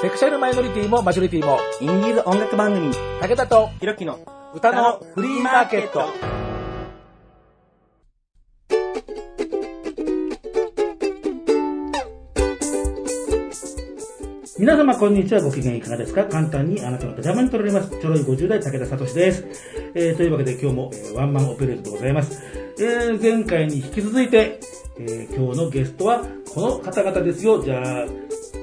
セクシャルマイノリティもマジョリティも、インディーズ音楽番組、武田とひろきの歌のフリーマーケット。皆様こんにちは。ご機嫌いかがですか？簡単にあなたの手玉に取られます。ちょろい50代武田聡です、えー、というわけで今日も、えーワンマンオペレートでございます、えー、前回に引き続いて、えー今日のゲストはこの方々ですよ。じゃあ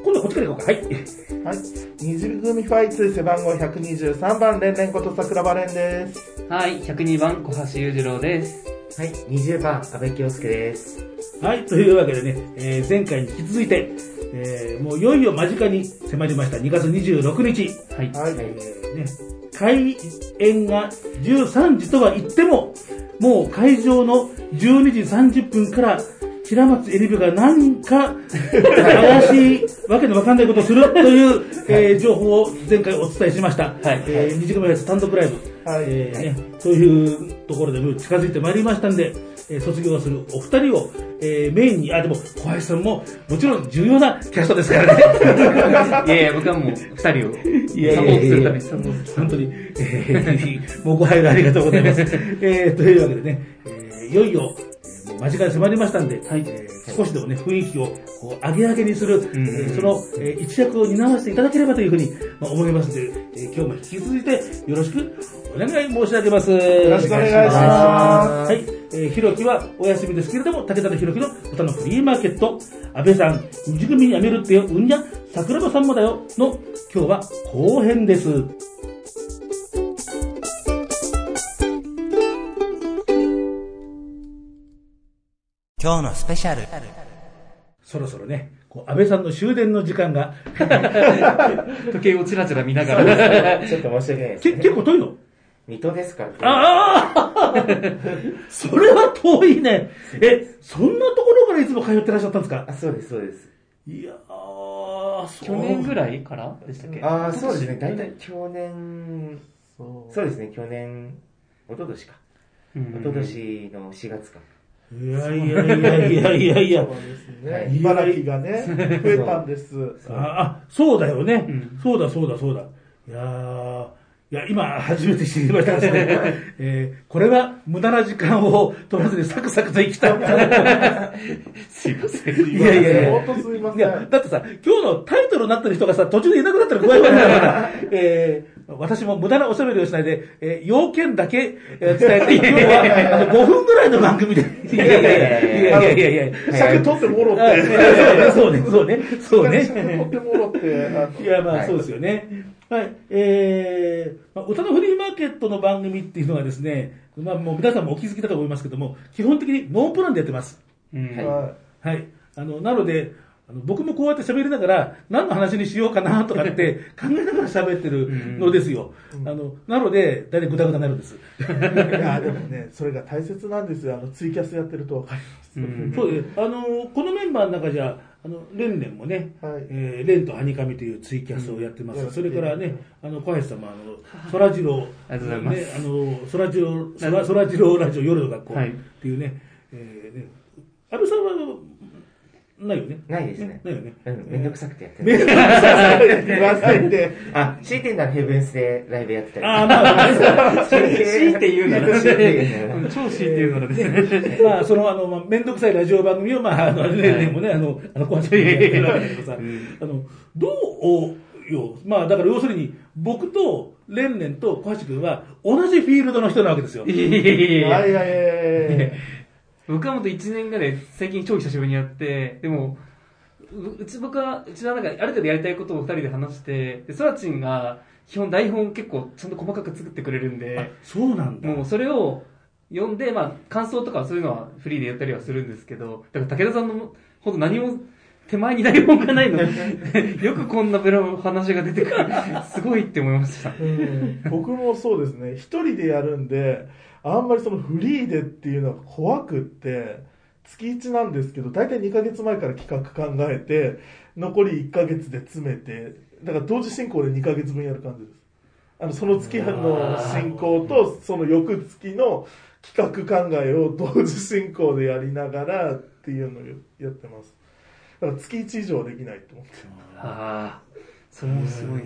今度はこっちから行こうかはいはい。二次組ファイツ背番号123番、レンレンこと桜庭蓮です。はい、102番小橋裕次郎です。はい、20番、安倍京介です。はい、というわけでね、えー前回に引き続いて、えーもういよいよ間近に迫りました2月26日、はい。はい。えーね、開演が13時とは言っても、もう会場の12時30分から平松エリベが何か怪しいわけのわかんないことをするという、えー情報を前回お伝えしました。はいえー、2時間前スタンドプライブ。はいえーね、そういうところで近づいてまいりましたんで、えー卒業するお二人を、えーメインに、あ、でも小林さんももちろん重要なキャストですからね。いやいや、僕はもう二人をサポートするために本当に、えー、もうご配慮ありがとうございます。えー、というわけでね、えー、いよいよ、間近に迫りましたんで、えー少しでもね、雰囲気をこう上げ上げにする、えーその、えー一役を担わせていただければというふうに、まあ、思いますので、えー今日も引き続いてよろしくお願い申し上げます。よろしくお願いしますはい。えー、ひろきはお休みですけれども、武田とひろきの歌のフリーマーケット、安倍さん、二次組やめるってよ、うんにゃ、桜庭さんもだよ、の、今日は後編です。今日のスペシャル。そろそろね、こう安倍さんの終電の時間が、時計をチラチラ見ながら。ちょっと申し訳ないですけね。結構遠いの？水戸ですから。ああそれは遠いね。え、そんなところからいつも通ってらっしゃったんですか？あ、そうです、そうです。いやー、そう去年ぐらいからでしたっけ？あー、そうですね。だいたい去年、そうですね、去年、一昨年か。うん一昨年の4月か。いやいやいやいやいやいやね。はい茨城がね、増えたんです。ああ、そうだよね、うんそうだそうだそうだ。いやーいや、今初めて知りましたですね。えーこれは無駄な時間を取らずにサクサクと行きたい。すいません。いやいやいや。本当すいませんいや、だってさ、今日のタイトルになってる人がさ、途中でいなくなったら怖いわけだから、えー、私も無駄なおしゃべりをしないで、えー、要件だけ、え、伝えていくのは、あの、5分ぐらいの番組で。いやいやいやいやいやいや尺取ってもろって。そうね、そうね、そうね。尺取ってもろって。いや、まあ、そうですよね。はい。えー、まあ、歌のフリーマーケットの番組っていうのはですね、まあ、もう皆さんもお気づきだと思いますけども、基本的にノープランでやってます。うん、はい。はい。あの、なので、あの僕もこうやって喋りながら、何の話にしようかなとかって 考えながら喋ってるのですよ。あの、なので、大体グダグダになるんです。い。いや、でもね、それが大切なんですよ。あの、ツイキャスやってるとわかります。うんそうです。あの、このメンバーの中じゃ、あの、レンレンもね、はいえーレンとハニカミというツイキャスをやってます。うんそれからね、あの、小林さんも、あの、そらジロー、ありがとうございますね、あの、そらジロー、そら、ジローラジオ夜の学校はいっていうね、えーね、安倍さんは、ないよね。ないですね。ないよね。うんめんどくさくてやってめんる。どくさい言わないで。あ、強いてんならヘブンスでライブやってたり。あーまあまあ、強いて言うなら強いて言うなら超強いて言うならですね。まあ、その、あの、まあ、めんどくさいラジオ番組を、まあ、あの、レンレンもね、あの、あの、小橋君がやってるわけだけどさ、あの、どうよ、まあ、だから要するに、僕と、レンレンと小橋君は、同じフィールドの人なわけですよ。いやいやいやいやはいはいはいはい。僕はもっと1年ぐらい最近超久しぶりにやって、でも、ううち僕は、うちはなんかある程度やりたいことを2人で話して、で、ソラチンが基本台本結構ちゃんと細かく作ってくれるんで、そうなんだ。もうそれを読んで、まあ感想とかそういうのはフリーでやったりはするんですけど、だから武田さんのほど何も手前に台本がないの よくこんなベラ話が出てくる。すごいって思いました。僕もそうですね、一人でやるんで、あんまりそのフリーでっていうのが怖くって、月1なんですけど、大体2ヶ月前から企画考えて、残り1ヶ月で詰めて、だから同時進行で2ヶ月分やる感じです。あの、その月の進行と、その翌月の企画考えを同時進行でやりながらっていうのをやってます。だから月1以上はできないと思って。ああ、それもすごいな。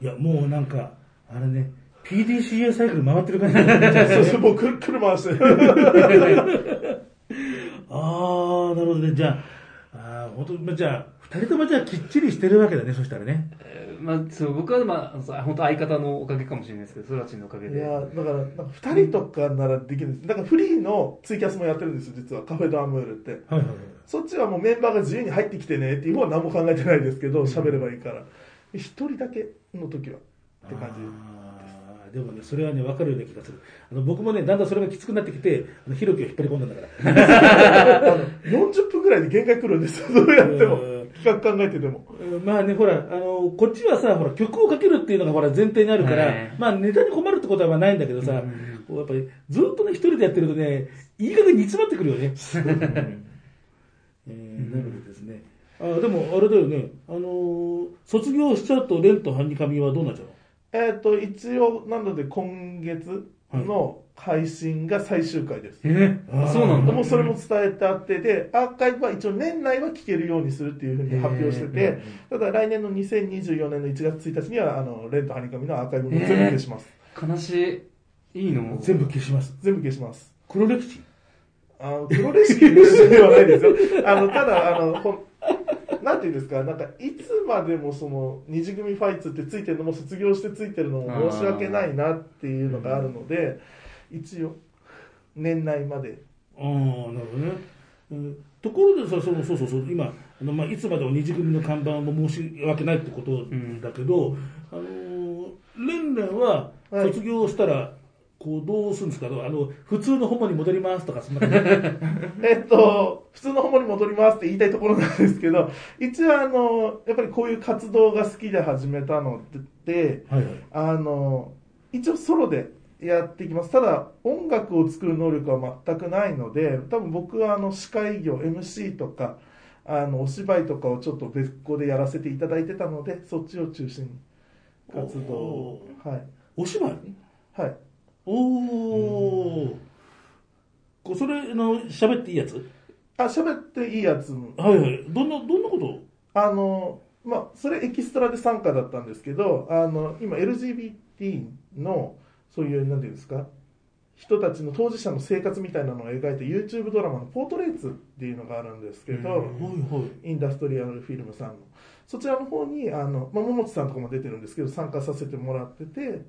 いや、もうなんか、あれね、PDCA サイクル回ってる感じになっちゃうそうそう、もうくるくる回して。ああ、なるほどね。じゃあ、あー本当、じゃあ、二人ともじゃあきっちりしてるわけだね、そしたらね。えーまあ、そう、僕はまあ、本当相方のおかげかもしれないですけど、ソラチンのおかげで。いや、だから、なんか二人とかならできるんです。だからフリーのツイキャスもやってるんですよ、実は。カフェドアムールって。はいはいはい。そっちはもうメンバーが自由に入ってきてねっていう方は何も考えてないですけど、喋ればいいから。一人だけの時はって感じ。でもね、それはね、分かるような気がする。あの僕もね、だんだんそれがきつくなってきて、あの、ひろきを引っ張り込んだんだから。あの40分ぐらいで限界来るんですよ、どうやってもうん。企画考えてても。うんまあね、ほら、あの、こっちはさ、ほら、曲をかけるっていうのがほら、前提にあるから、はいまあ、ネタに困るってことはまあないんだけどさ、うんこうやっぱり、ずっとね、一人でやってるとね、いい加減煮詰まってくるよね。えー、なるほどですね。あでも、あれだよね、あのー卒業しちゃうと、レンとハニカミはどうなっちゃうの？えっ、と、一応、なので今月の配信が最終回です。えー？あそうなんだ。もうそれも伝えてあって、で、アーカイブは一応年内は聞けるようにするっていうふうに発表してへて、ただ来年の2024年の1月1日には、あの、レンとハニカミのアーカイブも全部消します。悲しい。いいの？全部消します。全部消します。黒歴史？あの、プロレスキーではないですよ。あの、ただ、あの、なんていうんですか、なんか、いつまでもその、二次組ファイツってついてるのも卒業してついてるのも申し訳ないなっていうのがあるので、一応、年内まで。ああ、なるほどね。うん。ところでさ、そのそうそうそう、今、あのまあ、いつまでも二次組の看板も申し訳ないってことだけど、あのー、レンレンははい卒業したら、こう、どうするんですかあの、普通のホモに戻りますとか、そんな感じ。えっと、普通のホモに戻りますって言いたいところなんですけど、一応あの、やっぱりこういう活動が好きで始めたので、はいはい。あの、一応ソロでやっていきます。ただ、音楽を作る能力は全くないので、多分僕はあの、司会業、MC とか、あの、お芝居とかをちょっと別個でやらせていただいてたので、そっちを中心に活動を。はい。お芝居？はい。おー。こうそれ、あの、喋っていいやつ？あ、喋っていいやつもはいはい。どんな、どんなこと？あの、まあ、それエキストラで参加だったんですけど、あの、今 LGBT の、そういう、なんていうんですか、人たちの当事者の生活みたいなのを描いた YouTube ドラマのポートレーツっていうのがあるんですけど、はいはい。インダストリアルフィルムさんの。そちらの方に、あの、まあ、桃地さんとかも出てるんですけど、参加させてもらってて、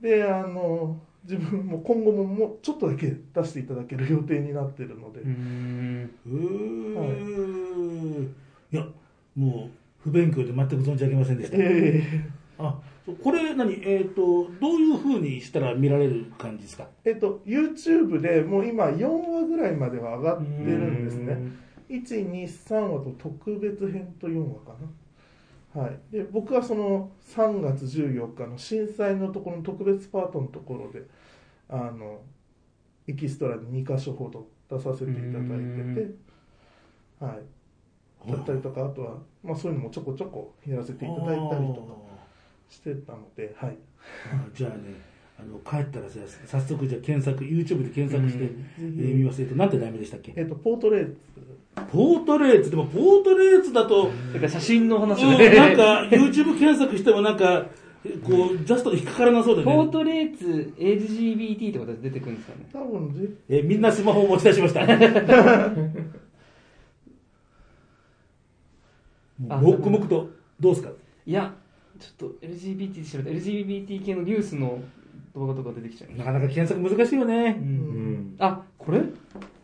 で、あの、自分も今後ももうちょっとだけ出していただける予定になってるので、うーん。へーいや、もう、不勉強で全く存じ上げませんでした。えあ、これ何、えっ、と、どういう風にしたら見られる感じですか？ーえっと、YouTube でもう今4話ぐらいまでは上がってるんですね。1、2、3話と特別編と4話かな。はい。で、僕はその3月14日の震災のところの特別パートのところで、あの、エキストラで2箇所ほど出させていただいてて、はい。だったりとか、あとは、まあそういうのもちょこちょこやらせていただいたりとかしてたので、はい。じゃあね、あの、帰ったらさ、早速じゃあ検索、YouTube で検索して、見ます。えっと、なんて題名でしたっけ？えっと、ポートレーツ。ポートレーツ、でもポートレーツだと、だから写真の話うんで。なんか、YouTube 検索してもなんか、こう、ジャストで引っかからなそうだね。ポートレーツ LGBT ってことで出てくるんですかね。多分ぜ、えーみんなスマホを持ち出しました。あ黙々と、どうですか？いや、ちょっと LGBT で調べた LGBT 系のニュースの動画とか出てきちゃう。なかなか検索難しいよね。うん。あ、これ？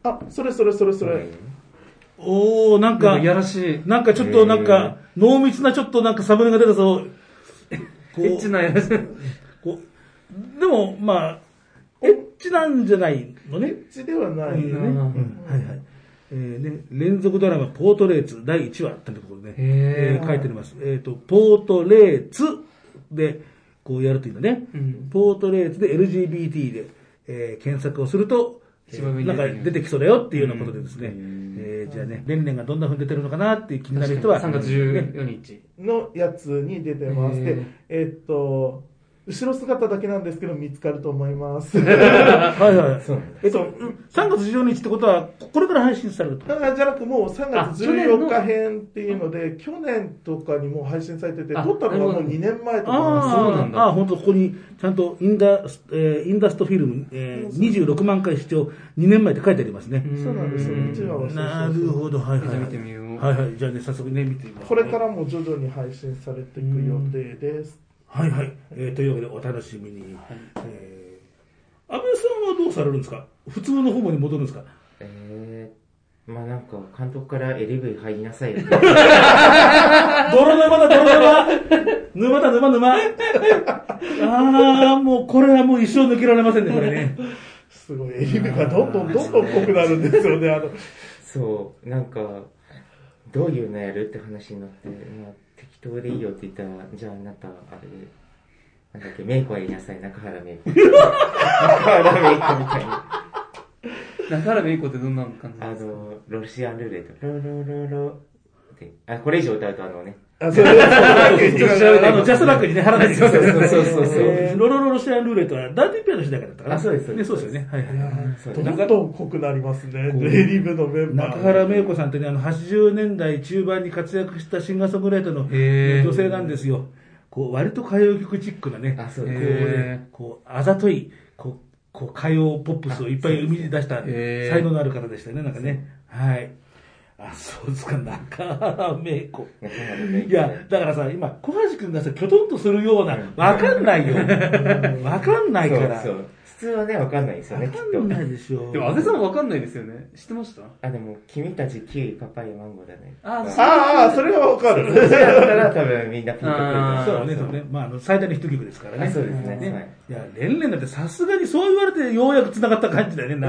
あ、それそれそれそれ。おー、なんか、なんかいやらしい。なんかちょっとなんか、濃密なちょっとなんかサムネが出たぞ。こ エッチなやらしい。こうでも、まあ、エッチなんじゃないのね。エッチではない。うんうんはいはい。えーね、連続ドラマ、ポートレーツ第1話ってところでね、えへーー書いてあります。えっ、と、ポートレーツで、こうやるというのね、うんポートレーツで LGBT で、えー検索をすると、なんかに出てきそうだよっていうようなことでですね、えーじゃあね、レンレンがどんな風に出てるのかなっていう気になる人は、3月ね14日。のやつに出てます。で、えっと、後ろ姿だけなんですけど見つかると思います。はいはい。えっと、3月14日ってことは、これから配信されると？あじゃなくもう3あ月去年の14日編っていうので、去年とかにもう配信されてて、あ撮ったのがもうなるほど2年前とかああ、そうなんだああ、本当ここに、ちゃんとインダス、えーインダストフィルム、えー、26万回視聴、2年前って書いてありますね。そうなんですよ、うん1話はそうそうそうなるほど、はいはい。じゃあ見てみようはいはい。じゃあね、早速ね、見てみます、これからも徐々に配信されていく予定です。はいはい。えーというわけで、お楽しみに。えー、安倍さんはどうされるんですか？普通の方に戻るんですか？えー、まあなんか、監督から LV 入りなさい。泥沼だ、泥沼沼だ、沼、沼。ああ、もう、これはもう一生抜けられませんね、これね。すごい、エリメがどんどんどんどん濃くなるんですよね、あの、そう、なんか、どういうのやるって話になって、まあ、適当でいいよって言ったら、じゃああなた、あれで、なんだっけ、メイクはやりなさい、中原メイク。中原メイクみたいな。中原芽衣子ってどんな感じあですか？の、ロシアンルーレット、ロロロロって、あ、これ以上歌うとあのね、あ、の、ジャスラックにね、払ってきてそうそうそう ロロロロシアンルーレットは、ダーティーピアの時代からだったかな。あそうですね、そうですよね。はいどんどん濃くなりますね、こうエリブのメンバー。中原芽衣子さんってね、あの、80年代中盤に活躍したシンガーソングライターの女性なんですよ。こう、割と歌謡曲チックなね、あそうこうね、こう、あざとい、こう、こう歌謡ポップスをいっぱい生み出した才能のある方でしたよね、なんかね。はい。あ、そうですか、中原芽衣子。いや、だからさ、今、小橋くんがさ、きょとんとするような、わかんないよ。わかんないから。そうそう。普通はね、わかんないですよね、きっとわかん。ないでしょ。でも、安倍さんもわかんないですよね。知ってました？あ、でも、君たちキウイ、パパイヤ、マンゴーだね。あああ、それはわかる。それだったら多分みんなピンとくるそうだね、そうね。まあ、あの、最大のヒット曲ですからね。あそうですねはいいや、レンレンだってさすがにそう言われてようやく繋がった感じだよね。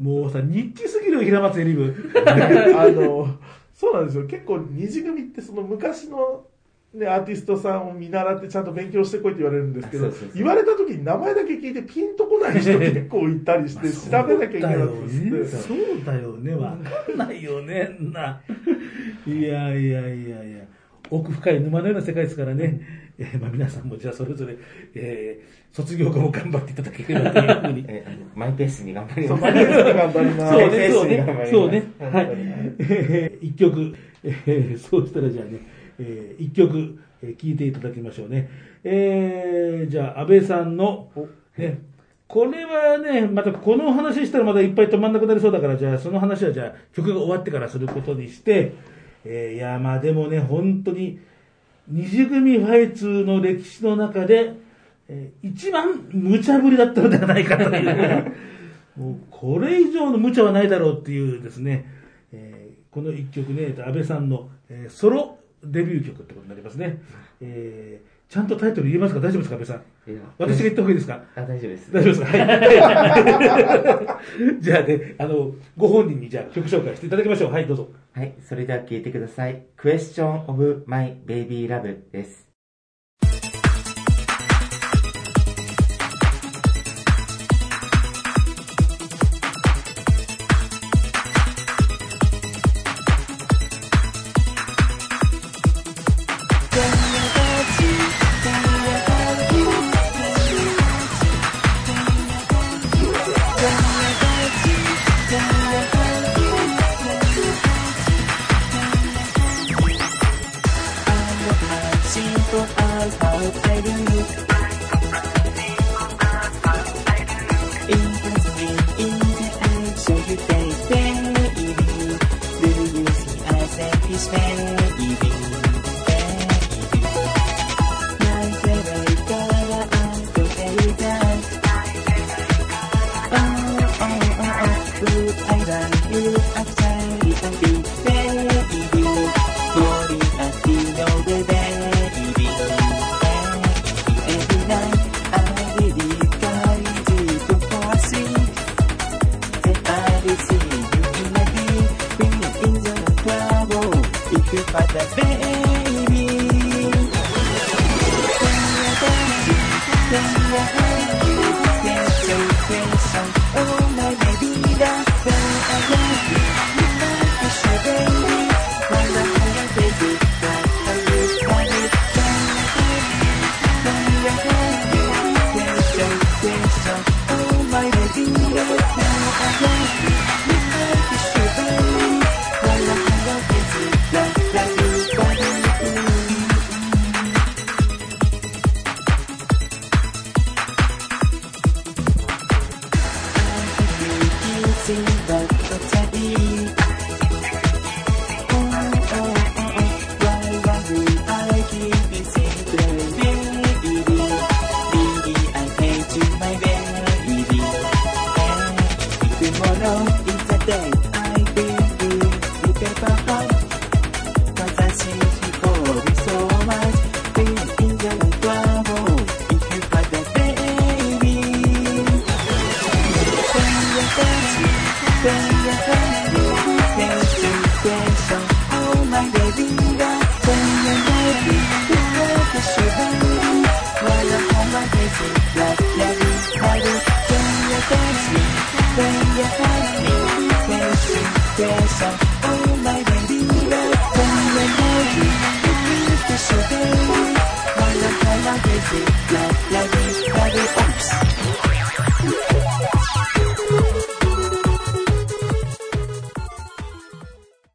もうさ、日記すぎるよ、平松エリブ。あの、そうなんですよ。結構二次組ってその昔の、ね、アーティストさんを見習ってちゃんと勉強してこいって言われるんですけどあそうそうそう言われた時に名前だけ聞いてピンとこない人結構いたりして調べなきゃいけなかったりして、そうだよね。わかんないよね。な。いやいやいやいや。奥深い沼のような世界ですからね。えーまあ皆さんもじゃあそれぞれ、えー卒業後も頑張っていただければというふうに。えあのマイペースに頑張ります。マニアスに頑張ります。そうね、そうね。すそうね。はい。えー一曲、えーそうしたらじゃあね、えー一曲、えー聴いていただきましょうね。えーじゃあ、安倍さんの、ね、これはね、またこの話したらまだいっぱい止まんなくなりそうだから、じゃあその話はじゃあ曲が終わってからすることにして、えーいや、まあでもね、本当に、二次組ファイツの歴史の中で、えー一番無茶ぶりだったのではないかというね、もうこれ以上の無茶はないだろうっていうですね、えーこの一曲ね、安倍さんの、えーソロデビュー曲ってことになりますね。えーちゃんとタイトル言えますか？大丈夫ですか安倍さん？いや私が言った方がいいですか？あ、大丈夫です。大丈夫ですか？はい。じゃあね、あの、ご本人にじゃあ曲紹介していただきましょう。はい、どうぞ。はい、それでは聞いてください。Question of My Baby Love です。out, baby.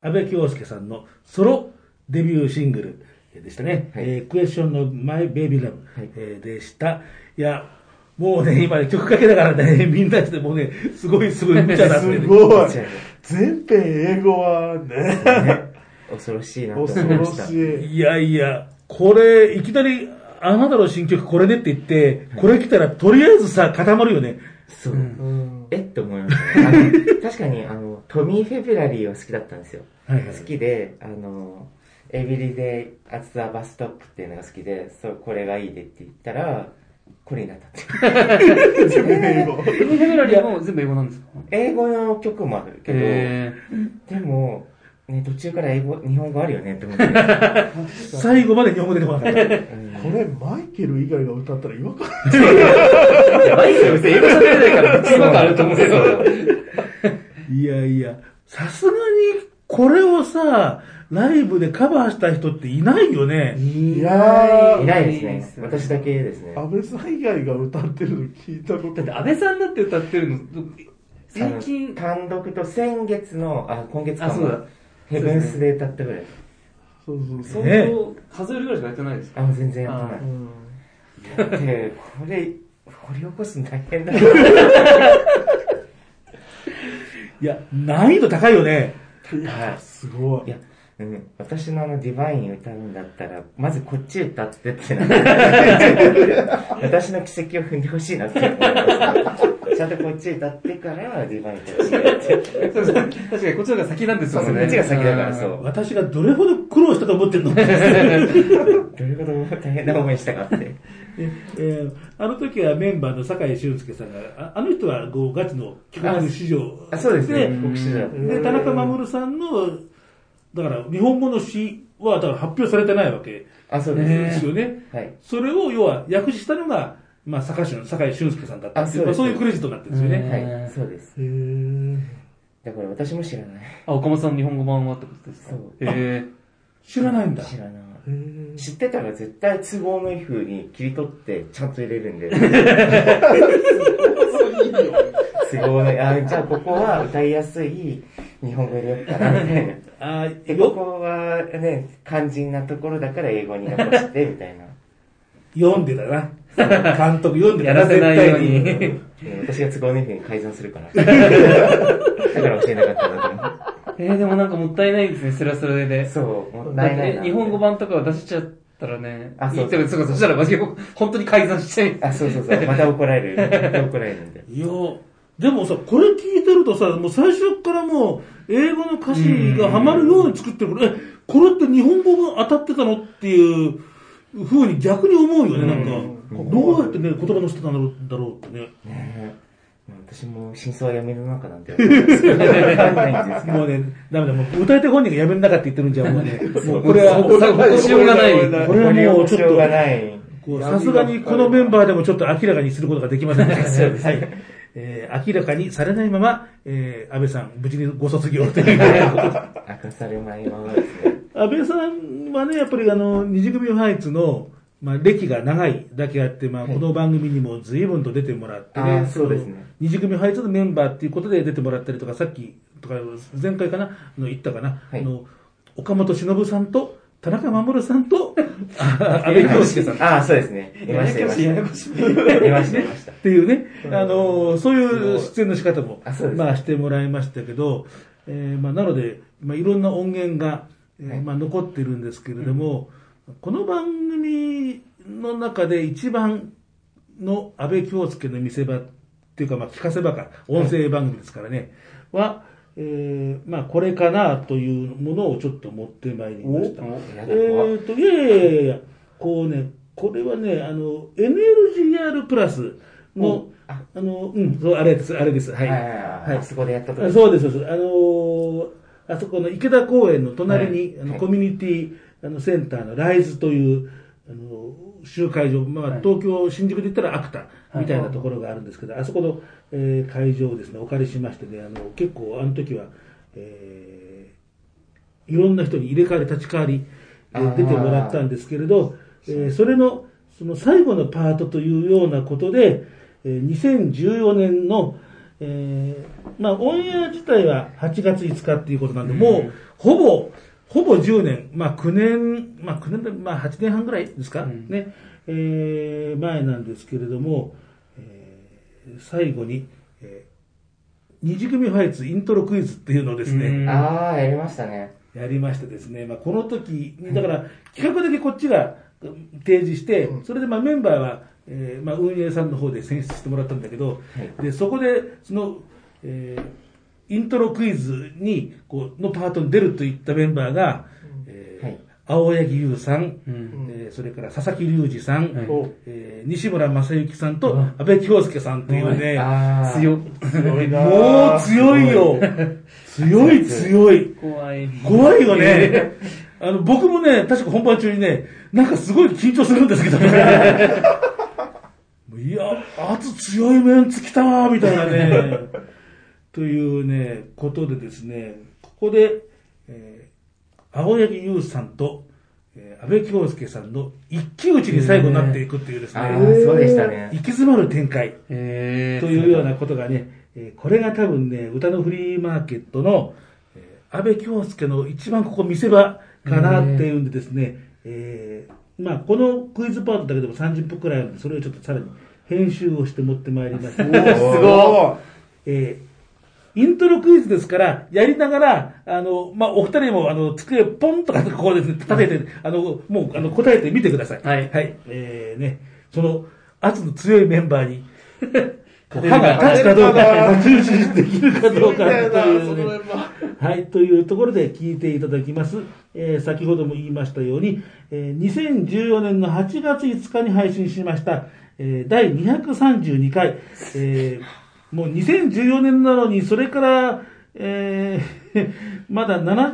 安倍京介さんのソロデビューシングルでしたね。はい。えークエスチョンの Baby Love、はい。えーでした。いや、もうね、今ね、曲かけながらね、みんなしてもうね、すごいすごい無茶だってねすごい全編英語はね、ね恐ろしいなと思恐ろいました。しい。いやいや、これ、いきなり、あなたの新曲これねって言って、これ来たらとりあえずさ、固まるよね。そう。うんえ？って思いました確かに、あの、トミー・フェブラリーは好きだったんですよ。はいはい好きで、あの、 Everyday at the bus stop っていうのが好きで、そう、これがいいでって言ったら、これになったって。全部英語。フェブラリーも全部英語なんですか？英語の曲もあるけど、えでも、ね、途中から英語、日本語あるよねって思って。最後まで日本語出てこなかった。うんこれ、マイケル以外が歌ったら違和感ー、いや、マイケル別に英語喋れないから、違和感あると思うけど。いやいや、さすがにこれをさ、ライブでカバーした人っていないよね。いやいないですねいいです。ね私だけですね。ー、安倍さん以外が歌ってるの聞いたことだって安倍さんだって歌ってるの、最近、単独と先月の、あ、今月かあそうだも、ヘブンスで歌ったぐらい。そうそうそう。相ね当、数えるぐらいしかやってないですか？あ、全然やってあない。うんだって、これ、掘り起こすの大変だよ。いや、難易度高いよね。いや、すごい。いや、うん、私のあのディバイン歌うんだったら、まずこっち歌ってってな 私の奇跡を踏んでほしいなって思います、ちゃんとこっち歌ってからディバイン歌って。そうそう確かにこっちの方が先なんですそうそう、もんね。こっちが先だからそう。私がどれほど苦労したと思ってるの？どれほど大変な思いしたかって。えーあの時はメンバーの酒井俊介さんが、ああの人はこうガチの帰国市場あ、そうですね。で、田中守さんの、だから日本語の詩はだから発表されてないわけあ、そうでです。すよね。はい。それを要は訳したのが、まあ、酒井俊酒井俊介さんだったっていうあそうですまあそういうクレジットになってるんですよね。はい、そうです。へーだから私も知らない。あ、岡本さんの日本語版はってことですか？そうへ知らないんだ。知らない。知ってたら絶対都合のいい風に切り取ってちゃんと入れるんで。都合のいい、あ、じゃあここは歌いやすい日本語入れようかな、みたいな。あで、ーよ？ここはね、肝心なところだから英語に残して、みたいな。読んでたな。監督読んでたやらせないようにうん私が都合のいに改ざんするから。だから教えなかったんだと思う。えー、でもなんかもったいないですね、それはそれで。そう、もっだたいない日本語版とかを出しちゃったらね、あそういいってそうか、そしたらマジで本当に改ざんしちゃい。あ、そうそうそう。また怒られる。また怒られるんで。いや、でもさ、これ聞いてるとさ、もう最初からもう、英語の歌詞がハマるように作ってるから、え、これって日本語が当たってたのっていう風に逆に思うよね、なんか。どうやってね、言葉のしてたんだろうだろうってね。私も真相は闇の中なんてわかんないんでもうね、ダメだ、もう歌い手本人がやめんなかって言ってるんじゃん、もうね。もうこれは、ここしようがない。これはもうちょっとさすがにこのメンバーでもちょっっと明らかにすることができません でしたね。はい。えー明らかにされないまま、えー安倍さん、無事にご卒業という。明かされないままですね。安倍さんはね、やっぱりあの、二次組ファイツの、まあ、歴が長いだけあって、まあ、この番組にも随分と出てもらってあねー、そうですねの二次組ファイツのメンバーっていうことで出てもらったりとか、さっきとか、前回かな、あの言ったかな、はいあの、岡本忍さんと、田中守さんと、あ安倍京介さん。っああ、そうですね。い。ました、いました。いました、いました。ていうね、あの、そういう出演の仕方もまあ、してもらいましたけど、えーまあ、なので、まあ、いろんな音源が、えーはい。まあ、残ってるんですけれども、この番組の中で一番の安倍京介の見せ場っていうか、まあ、聞かせ場か、音声番組ですからね、は、えーまあ、これかなというものをちょっと持ってまいりました。やえーと、いやいやいやいや、こうね、これはね、あの、NLGR プラスのお、あ。の、うん、そう、あれです、あれです、はい。はいそこでやったとあそうです、そうです。あのーあそこの池田公園の隣に、あのはいコミュニティあのセンターのライズという、あの集会場、まあ、はい。東京、新宿で言ったらアクタみたいなところがあるんですけど、あそこの、えー会場をですね、お借りしましてね、あの結構、あの時は、えーいろんな人に入れ替わり立ち替わりで出てもらったんですけれど、えーそれのその最後のパートというようなことで、えー2014年の、えーまあ、オンエア自体は8月5日っていうことなんで、もうほぼ、ほぼ10年、まあ9年、まあ9年で、まあ8年半ぐらいですか、うん。ね、えー前なんですけれども、えー最後に、えー二次組ファイツイントロクイズっていうのをですね、うん。ああ、やりましたね。やりましてですね、まあ、この時に、だから企画だけこっちがうん提示して、それでまあメンバーは、えーまあ、運営さんの方で選出してもらったんだけど、でそこでその、えーイントロクイズにこうのパートに出るといったメンバーが、青柳優さん、うんえーそれから佐々木隆二さん、はいえー西村正幸さんと安倍京介さんっていうね、ああ。強っ。強いな もう強いよ。強い強い。怖い。怖いよね。あの、僕もね、確か本番中にね、なんかすごい緊張するんですけどね。いや、圧強いメンツ来たわ、みたいなね。というね、ことでですね、ここで、えー青柳優さんと、えー安倍京介さんの一騎打ちに最後になっていくっていうですああ、ね、そうでしたね。行き詰まる展開。えというようなことがね、えーこれが多分ね、歌のフリーマーケットの、えー安倍京介の一番ここ見せ場かなっていうんでですね、えーまあこのクイズパートだけでも30分くらいあるんで、それをちょっとさらに編集をして持ってまいりました。すごえーイントロクイズですから、やりながら、あの、まあ、お二人も、あの、机をポンとか、ここですね、立てて、あの、もう、あの、答えてみてください。はいはい。えー、ね、その、圧の強いメンバーに、歯が立つかどうか、重視できるかどうかとい。うねはい、というところで聞いていただきます。えー先ほども言いましたように、えー2014年の8月5日に配信しました、えー第232回、えーもう2014年なのに、それから、えー まだ7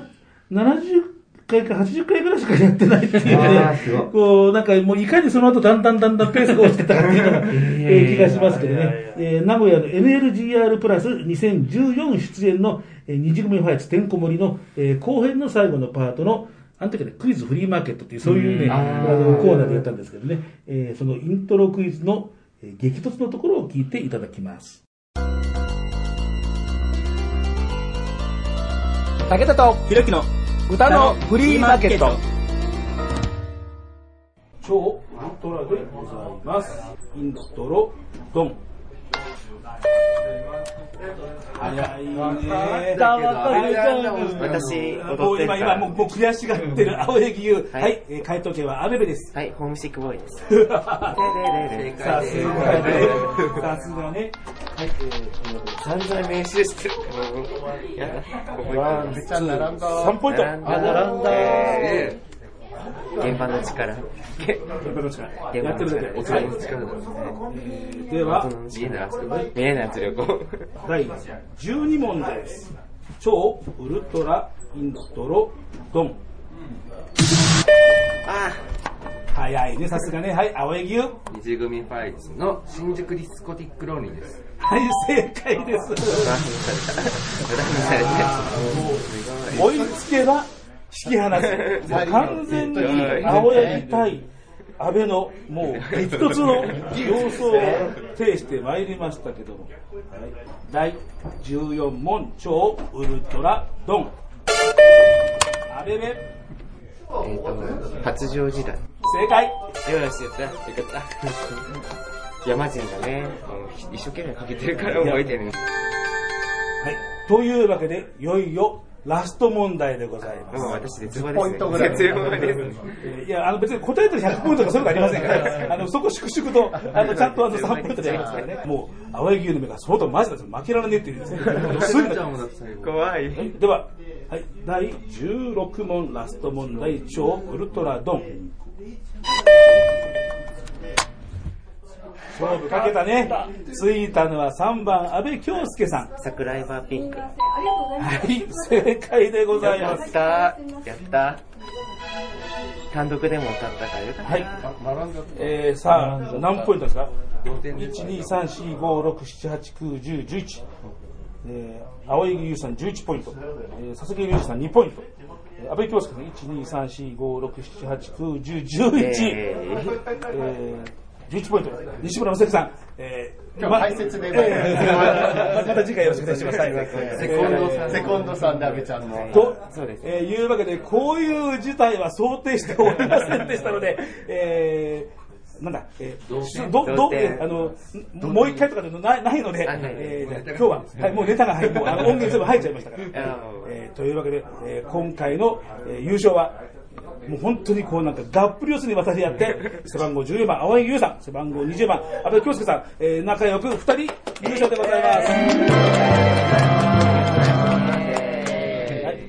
70回か80回ぐらいしかやってないっていうね。こう、なんかもういかにその後だんだんだんだんペースが落ちてたかっていうのが、えー気がしますけどね。えー名古屋の NLGR プラス2014出演の、えー二次組ファイツてんこ盛りの、えー後編の最後のパートの、あの時はね、クイズフリーマーケットっていう、そういうね、うん。あのコーナーでやったんですけどね、えーそのイントロクイズの、えー激突のところを聞いていただきます。武田とひろきの歌のフリーマーケット。超ウルトラでございます。イントロ、ドン。早いね私、も踊ってるう今、今、もう、もう悔しがってる青柳優。は、はいいえー回答権はアベベです。はい、ホームシックボーイです。さすがね。さすがね。はい、えー、散々練習してるから、もうやだ、ここ行ってめっちゃ並んだ。3ポイント。並んだ。え現場の力。現現場の力。や場のってるだけ。力。大人の力だね。では大、人の見えない圧力。見えない圧力を。第12問です。超ウルトライントロドン。あ早いね、さすがね。はい、青柳優。二次組ファイツの新宿ディスコティックローニーです。はい、正解です。追いつけば引き離す。も う完全に青柳対安倍のもう激突の様相を呈してまいりましたけども、はい、第14問超ウルトラドン。安倍部えっと、発情時代。正解。よし、やった。よかった。山人がね、一生懸命かけてるから覚えてる。はい。というわけで、いよいよラスト問題でございます。もう私絶望です、ね。ポイントぐらい絶望ですいや、あの別に答えたら100ポイントとかそういうのありませんから、あの、そこ粛々と、あの、ちゃんとあの3ポイントでやりますからね。もう、青柳の目が相当マジです負けられねえっていうですね。怖いでは、はい、第16問ラスト問題超ウルトラドン。勝負かけたね。ついたのは3番安倍京介さん。桜井バーピンク。やはい、正解でございます。ったやった単独でも歌ったからよかった。はい。えー、さあ、何ポイントですか ?1、2、3、4、5、6、7、8、9、10、11。えー、青柳優さん11ポイント。えー、佐々木隆二さん2ポイント。えー安倍京介さん、1、2、3、4、5、6、7、8、9、10、11、ええー、11ポイント。西村正樹さん、えー、今日解説でえー また次回よろしくお願いします。はい。セコンドさん、セコンドさんで安倍ちゃんの。と、そうです。えーいうわけで、こういう事態は想定しておりませんでしたので、えーなんだ、えー、ど、どあの、もう一回とかでもないないので、えー今日は、はい、もうネタが入って、もうあの音源全部入っちゃいましたから。あえーというわけで、えー今回の、えー優勝は、もう本当にこうなんか、がっぷり四つに渡り合って、背番号14番、青柳優さん、背番号20番、安倍京介さん、えー仲良く二人優勝でございます。はい。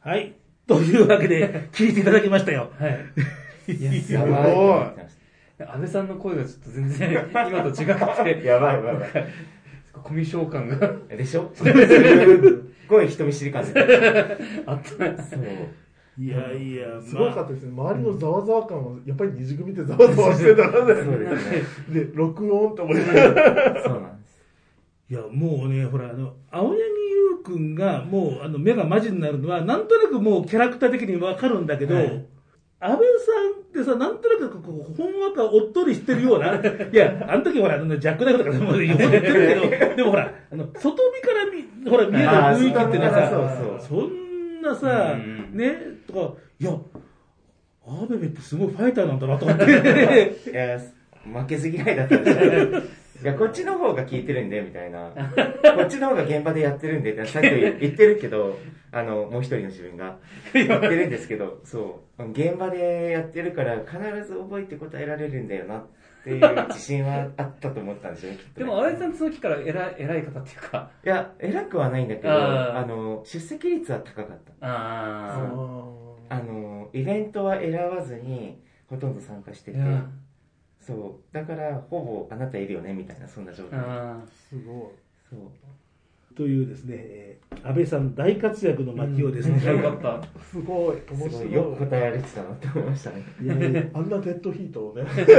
はい。というわけで、聞いていただきましたよ。はい。いや、すやごい。ば安倍さんの声がちょっと全然今と違くい。て、やばいやばいやばい。コミュ障感がでしょ？すっごい人見知り感じてあったね。そう。いやいや、すごかったですね。周りのざわざわ感は、やっぱり二次組ってざわざわしてたので、そうですね。で、録音って思いながら。そうなんです。いや、もうね、ほら、あの、青柳優くんが、もう、あの、目がマジになるのは、なんとなくもう、キャラクター的にわかるんだけど、はい安倍さんってさ、なんとなくこう、ほんわかおっとりしてるような、いや、あの時ほら、あのジャックナイフとかも言ってるけど、でもほら、あの、外見から見、ほら、見える雰囲気ってのはさ、そうそうそんなさ、うんね、とか、いや、アベベってすごいファイターなんだなと思って。いや、負けず嫌いだったんですよ。いや、こっちの方が聞いてるんで、みたいな。こっちの方が現場でやってるんで、ってさっき言ってるけど、あの、もう一人の自分が言ってるんですけど、そう。現場でやってるから、必ず覚えて答えられるんだよな、っていう自信はあったと思ったんですよね、きっとねでも、安倍さんその時から偉い、偉い方っていうか、いや、偉くはないんだけど、あの、出席率は高かった。ああの、イベントは選ばずに、ほとんど参加してあ。てそう。だから、ほぼあなたいるよね、みたいな、そんな状態。あすごそう。というですね、えー安倍さん大活躍の巻をですね、あ。よかった。い。すごい。面白い。すごい、よく答えられてたなって思いましたね。いやいやあんなデッドヒートをね。い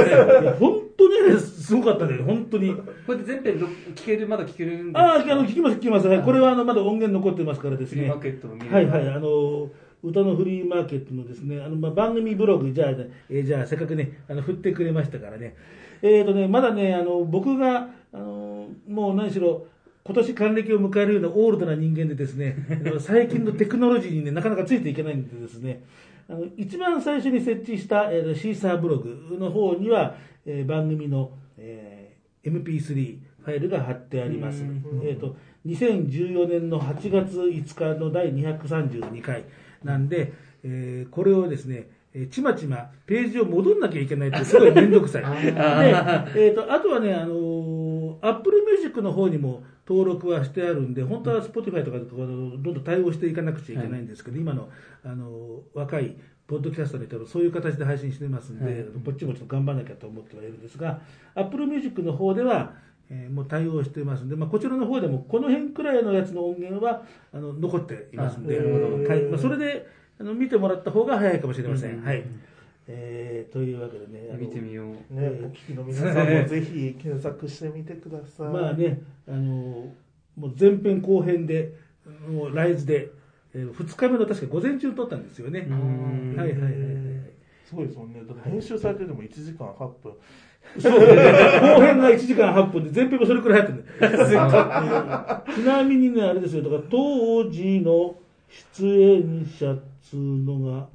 や本当にね、すごかったね、本当に。これで全編ど聞ける、まだ聞けるんですか？ああ、あの、聞きます、聞きます。はいこれはあの、まだ音源残ってますからですね。フリーマーケットを見るはいはい、あの、歌のフリーマーケットのですね、あの、まあ、番組ブログ、じゃあ、えーじゃあ、せっかくね、あの、振ってくれましたからね。えっ、とね、まだね、あの、僕が、あの、もう何しろ、今年還暦を迎えるようなオールドな人間でですね、最近のテクノロジーにね、なかなかついていけないんでですね、あの一番最初に設置した、えーシーサーブログの方には、えー番組の、えー MP3 ファイルが貼ってあります。えっ、と、2014年の8月5日の第232回なんで、えーこれをですね、えーちまちまページを戻んなきゃいけないって すごいめんどくさい。で、えっ、と、あとはね、あのー、Apple Music の方にも登録はしてあるんで、本当は Spotify とかどんどん対応していかなくちゃいけないんですけど、今の、あのー若いポッドキャストの人はそういう形で配信してますんで、こっちもちょっと頑張らなきゃと思ってはいるんですが、Apple Music の方では、えーもう対応してますんで、まあ、こちらの方でもこの辺くらいのやつの音源はあの残っていますんで、あまあ、それであの見てもらった方が早いかもしれません。はいえーというわけでね、見てみよう。ね、お聞きの皆さんもぜひ検索してみてください。まあね、あのもう前編後編で、もうライズで、えー、2日目の確か午前中に撮ったんですよね。んはいはいはいはい。すごいですもんね。編集されてても1時間8分。そうね、後編が1時間8分で、前編もそれくらい入ってるんだちなみにね、あれですよ、だから当時の出演者っつうのが、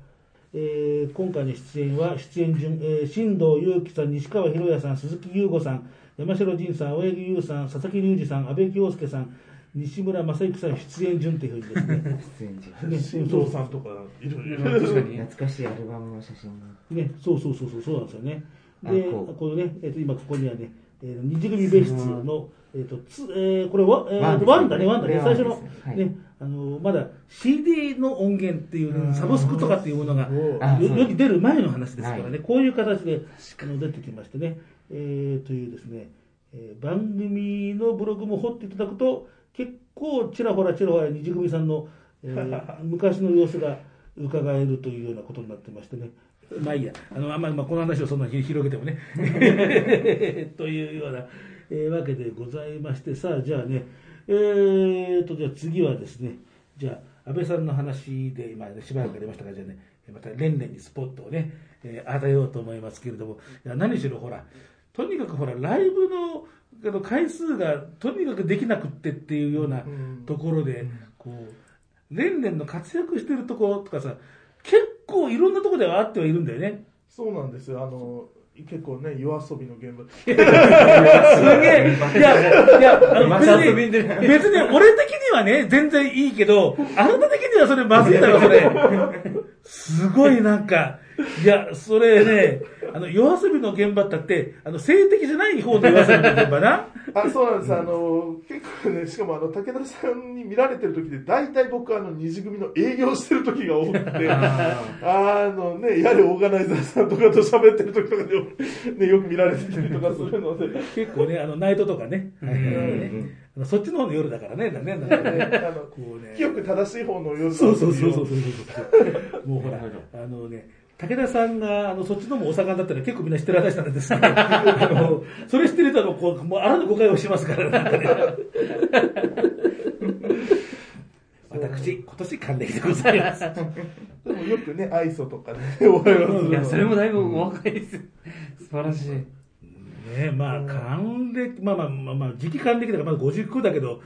えー今回の出演は、出演順、えー新藤祐樹さん、西川博也さん、鈴木優吾さん、山城仁さん、青柳優さん、佐々木隆二さん、安倍京介さん、西村正幸さん、出演順っていうふうにですね、出演時ね新藤さんとかいるうん確かに。懐かしいアルバムの写真が。ね、そうそうそうそう、そうなんですよね。あで、このね、えっ、と、今ここにはね、えー、二次組別室の、えっ、と、つ、えー、これは、えー、ワンだね、ワンだね。最初のね、あの、まだ CD の音源っていう、サブスクとかっていうものが、よ世に出る前の話ですからね、こういう形であの出てきましてね、えー、というですね、えー番組のブログも掘っていただくと、結構ちらほらちらほら二次組さんの、えー 昔の様子が伺えるというようなことになってましてね。まあいいや、あの、あんまり、まあ、この話をそんなに広げてもね。というような、えーわけでございまして、さあ、じゃあね、えーと、じゃあ次はですね、じゃあ、安倍さんの話で今、ね、しばらくありましたから、じゃあね、また連々にスポットをね、えー与えようと思いますけれども、いや何しろほら、とにかくほら、ライブのあの回数がとにかくできなくってっていうようなところで、こう、連々の活躍してるところとかさ、結構いろんなところではあってはいるんだよね。そうなんですよ。あの、結構ね、夜遊びの現場。すげえいや、いや、別に、別に俺的にはね、全然いいけど、あなた的にはそれまずいだろ、それ。すごいなんか、いや、それね、あの、夜遊びの現場だって、あの、性的じゃない方の夜遊びの現場な。あ、そうなんです。あの、結構ね、しかもあの、武田さんに見られてる時で、大体僕あの、二次組の営業してる時が多くて、あのね、やれオーガナイザーさんとかと喋ってる時とかで、ね、よく見られてたりとかするので、結構ね、あの、ナイトとかね。はいはいはいねあのそっちの方の夜だからね、だね、だね。あの、こうね。清く正しい方の夜そうそうそうそうそうそう。もうほら、あのね、武田さんが、あの、そっちのもお盛んだったら結構みんな知ってる話なんですけど、あの、それ知ってると、あの、こう、もうあらぬ誤解をしますから、なんかね。私、今年還暦でございます。でもよくね、愛想とかね、お会いはすいや、それもだいぶお若いですよ。素晴らしい。ねまあ、還暦、まあまあまあまあ、時期還暦だからまだ59だけど、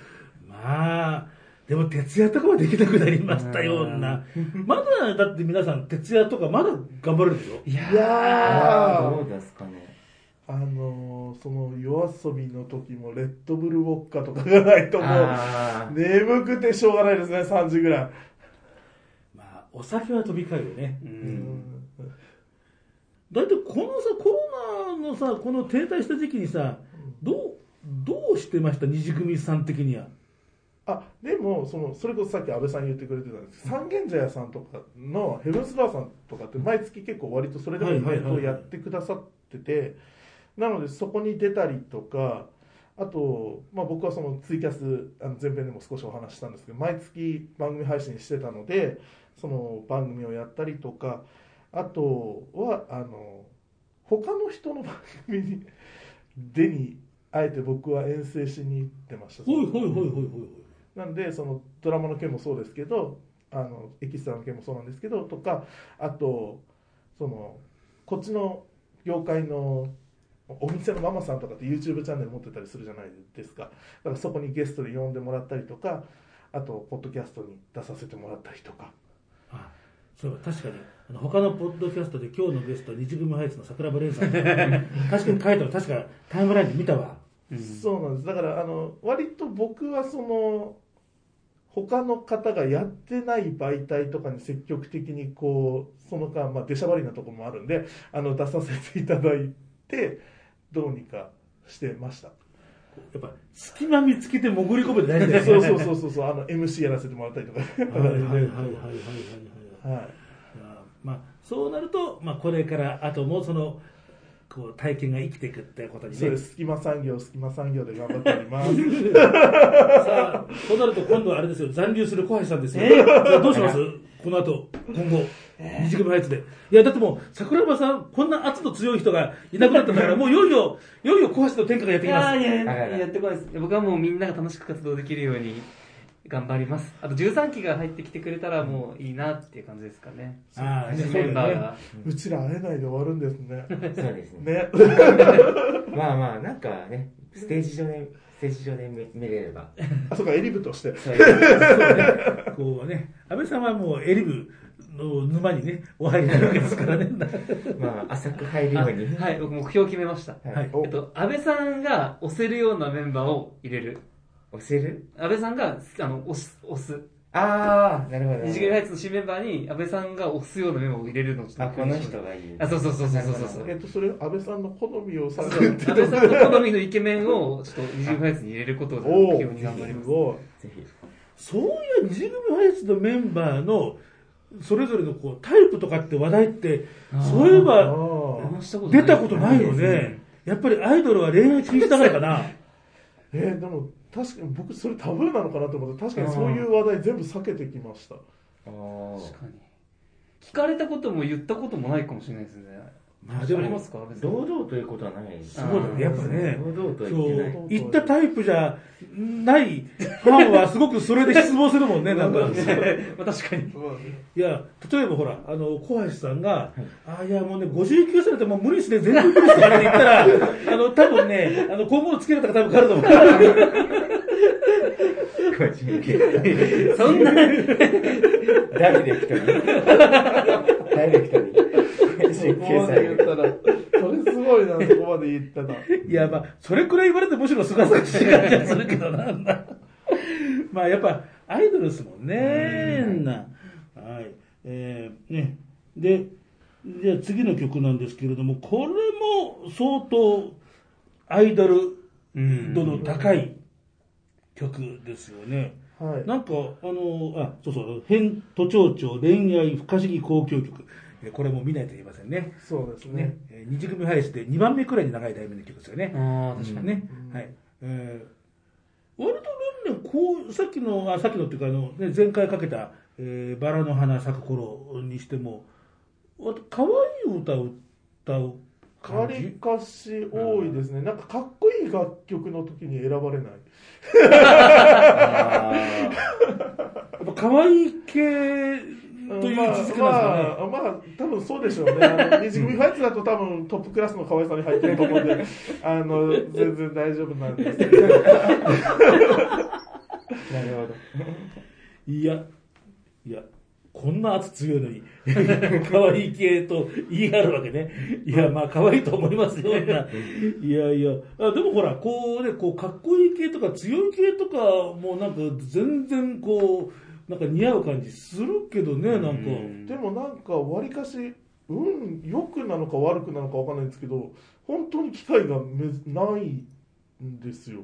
まあ、でも徹夜とかはできなくなりましたような。まだ、だって皆さん徹夜とかまだ頑張れるでしょ？いやいやーどうですかね。あのーその夜遊びの時もレッドブルウォッカとかがないともう眠くてしょうがないですね3時ぐらい、まあ、お酒は飛び交うよね。うんだいたいこのさ、コロナのさ、この停滞した時期にさ、どう、どうしてました？二次組さん的には。あでもそのそれこそさっき安倍さん言ってくれてたんですけど三軒茶屋さんとかのヘブンスバーさんとかって毎月結構割とそれでもイベントをやってくださっててなのでそこに出たりとかあと、まあ、僕はそのツイキャスあの前編でも少しお話ししたんですけど毎月番組配信してたのでその番組をやったりとかあとはあの他の人の番組に出にあえて僕は遠征しに行ってました。ほいほいほいほいほいほい。なんでそのドラマの件もそうですけどあのエキストラの件もそうなんですけどとかあとそのこっちの業界のお店のママさんとかって YouTube チャンネル持ってたりするじゃないですか。だからそこにゲストで呼んでもらったりとかあとポッドキャストに出させてもらったりとか。あそう確かに。あの他のポッドキャストで今日のゲスト日組ハイツの桜庭蓮さん確かに書いたの確かタイムラインで見たわ。そうなんです。だからあの割と僕はその他の方がやってない媒体とかに積極的にこうその間、まあ、出しゃばりなとこもあるんであの出させていただいてどうにかしてました。やっぱ隙間見つけて潜り込むって大事だよね。そうそうそうそうあの MC やらせてもらったりとか。はいはいはいはいはいはいはい、はい。まあ、そうなると、まあ、これからあともそのこう体験が生きていくってことにね。そうです。隙間産業隙間産業で頑張っております。さあ、そうなると今度はあれですよ、残留する小橋さんですよ。さあどうします？この後、今後、二次組のやつで。いや、だってもう、桜庭さん、こんな圧の強い人がいなくなったんだから、もういよいよ、いよいよ小橋と天下がやっていきます。やいやいや、やってこないです。僕はもうみんなが楽しく活動できるように頑張ります。あと13期が入ってきてくれたらもういいなっていう感じですかね。ああ、メンバー。が。うちら会えないで終わるんですねそうですね。ね まあまあ、なんかね、ステージ上で、ステージ上で見見れれば。あそうかエリブとしてそういうこうね、安倍さんはもうエリブの沼にね、お入りになるわけですからね。まあ、浅く入るよあうに。はい、僕目標決めました。はい。おえっと、安倍さんが押せるようなメンバーを入れる。押せる？安倍さんが、あの、押す、押す。ああ、なるほど。二次元ライツの新メンバーに安倍さんが押すようなメンバーを入れるのをちょっとあ、この人がいい。あ、そうそうそうそうそうそう。えっとそれ安倍さんの好みをさそうれて安倍さんの好みのイケメンをちょっと二次元ライツに入れることを目お標に頑張ります。ぜひ。そういう二次組ファイスのメンバーの、それぞれのこうタイプとかって話題って、そういえあば出たことないよね。やっぱりアイドルは恋愛禁止だからかな。えーでも確かに僕それタブーなのかなと思って確かにそういう話題全部避けてきましたああ確かに。聞かれたことも言ったこともないかもしれないですね。まあでもありますか別に堂々ということはないそうだね、やっぱね。堂々と言ってない。う、言ったタイプじゃないファンはすごくそれで失望するもんね、なんか。まあ確かに。いや、例えばほら、あの、小橋さんが、あ、いや、もうね、59歳だともう無理ですね、全然無理ですからって言ったら、あの、多分ね、あの、今後の付き合い方が多分変わると思う。そんな、ダイレクトに。ダイレクトに。そこまで言ったら、それすごいな、そこまで言ったら。いや、まあ、それくらい言われてむしろすがすがしい感じはするけどな、なんだ。まあ、やっぱ、アイドルですもんね、な。はい。えー、ね。で、じゃあ次の曲なんですけれども、これも相当アイドル度の高い曲ですよね。はい。なんか、あの、あ、そうそう、変都庁長恋愛不可思議交響曲。えーこれも見ないと言えませんね。そうですねね。。えー二次組配信で2番目くらいに長い題名の曲ですよね。ああ、確かに。ね。はい。えー、割とね、こう、さっきの、あ、さっきのっていうか、あの、ね、前回かけた、えー、バラの花咲く頃にしても、わ可愛い歌を歌うわり。かし多いですね。なんかかっこいい楽曲の時に選ばれない。やっぱ可愛い系という位置づけなんですかね。まあ、まあ、まあ、多分そうでしょうね。あの、二次組ファイトだと多分トップクラスの可愛さに入ってると思うんで、あの、全然大丈夫なんですけど。なるほど。いや、いや、こんな圧強いのに、可愛い系と言い張るわけね。いや、まあ可愛いと思いますよ。いやいやあ、でもほら、こうね、こう、かっこいい系とか強い系とか、もうなんか全然こう、なんか似合う感じするけどね、なんか。でもなんか、わりかし、うん、良くなのか悪くなのかわかんないんですけど、本当に機会がめないんですよ。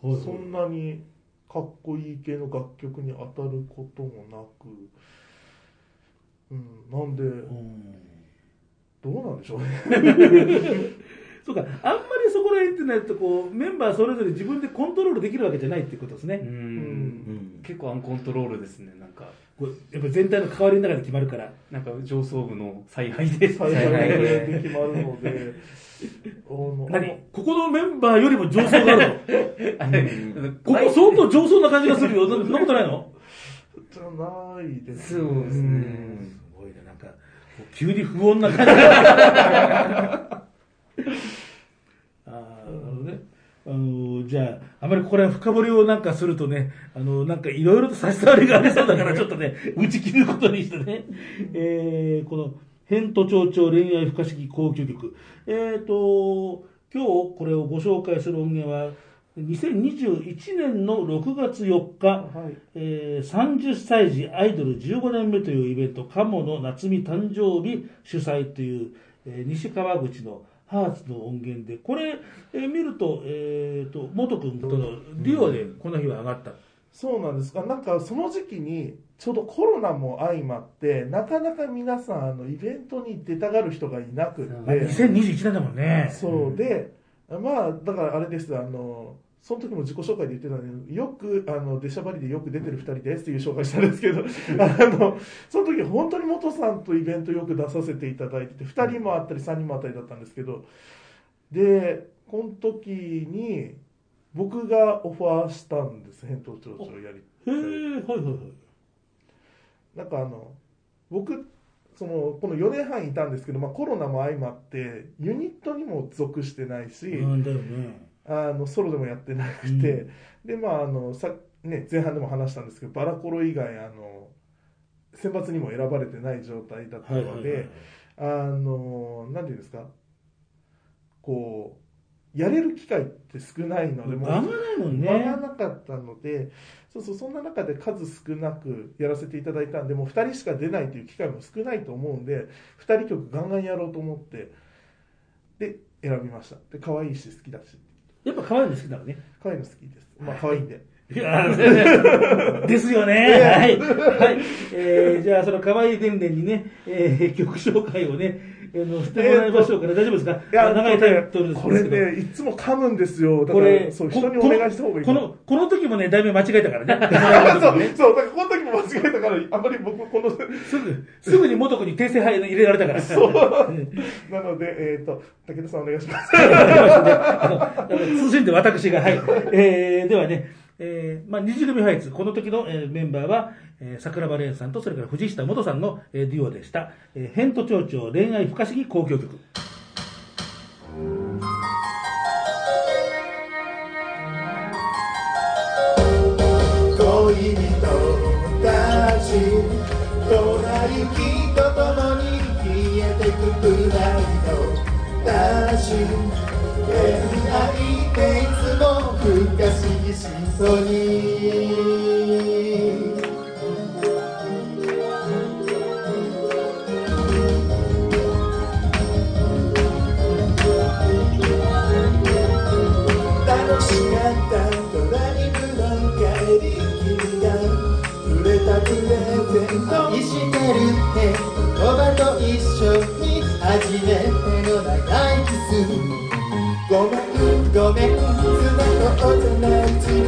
はいはいそんなにかっこいい系の楽曲に当たることもなく、うん、なんで、うんどうなんでしょうね。そうか、あんまりそこら辺ってなると、こう、メンバーそれぞれ自分でコントロールできるわけじゃないってことですね。うんうん。結構アンコントロールですね、なんか。こうやっぱ全体の関わりの中で決まるから。なんか上層部の采配で。最大で決まるので、何？ここのメンバーよりも上層があるの？ここ相当上層な感じがするよ。そんなことないの？じゃないですそうですね。すごいね、なんか、急に不穏な感じが。ああ、なるほどね。あのじゃあ、あまりこれは深掘りをなんかするとね、あの、なんかいろいろと差し障りがありそうだから、ちょっとね、打ち切ることにしてね。えー、この、変都庁長恋愛不可思議交響曲。えーと、今日これをご紹介する音源は、2021年の6月4日、はい。えー30歳児アイドル15年目というイベント、鴨の夏美誕生日主催という、えー西川口のハーツの音源で、これ、えー見ると、えーと、元君とのデュオでこの日は上がった。そうなんです。が、なんかその時期に、ちょうどコロナも相まって、なかなか皆さん、あの、イベントに出たがる人がいなくって、まあ2021年だもんね。そう。で、まあ、だからあれです、あの、その時も自己紹介で言ってたんで、よく、あの、出しゃばりでよく出てる二人ですっていう紹介したんですけど、あの、その時本当に元さんとイベントよく出させていただいてて、二人もあったり三人もあったりだったんですけど、で、この時に、僕がオファーしたんです、返答長をやり。へえ、はいはいはい。なんかあの、僕、その、この4年半いたんですけど、まあコロナも相まって、ユニットにも属してないし、なんだよね。あのソロでもやってなくて、でまああのさ、ね、前半でも話したんですけどバラコロ以外あの選抜にも選ばれてない状態だったので、あのなんていうんですかこうやれる機会って少ないのでもう場がないもんね。場がなかったのでそうそうそんな中で数少なくやらせていただいたんでもう2人しか出ないという機会も少ないと思うんで2人曲ガンガンやろうと思ってで選びました。で可愛いし好きだしやっぱ可愛いの好きだろうね。可愛いの好きです。まあ可愛いんで。いやー ですよね。はい。はい。えー、じゃあ、その可愛い伝伝にね、えー、曲紹介をね、あの、してもらいましょうから、大丈夫ですか？いや、長いタイトルですこ。れね、いつも噛むんですよ。だから、これ、そう、こ人にお願いした方がいい。この、この時もね、題名間違えたからね。そう、そう、だからこの間違えたから、あんまり僕、この、すぐ、すぐに元子に訂正入れられたから。そう。なので、えっ、と、武田さんお願いします。あの通信で私が、はい。えー、ではね、えー、まあ、二次組ファイツ、この時の、えーメンバーは、えー、桜庭蓮さんと、それから藤下元さんの、えーデュオでした。えー、変と蝶々恋愛不可思議交響曲。空雪とともに消えてくプライドたち恋愛っていつも不可思議シンフォニー楽しかった。レゼントにしてるって言葉と一緒に初めての長いキスごめんごめん砂とじゃない自分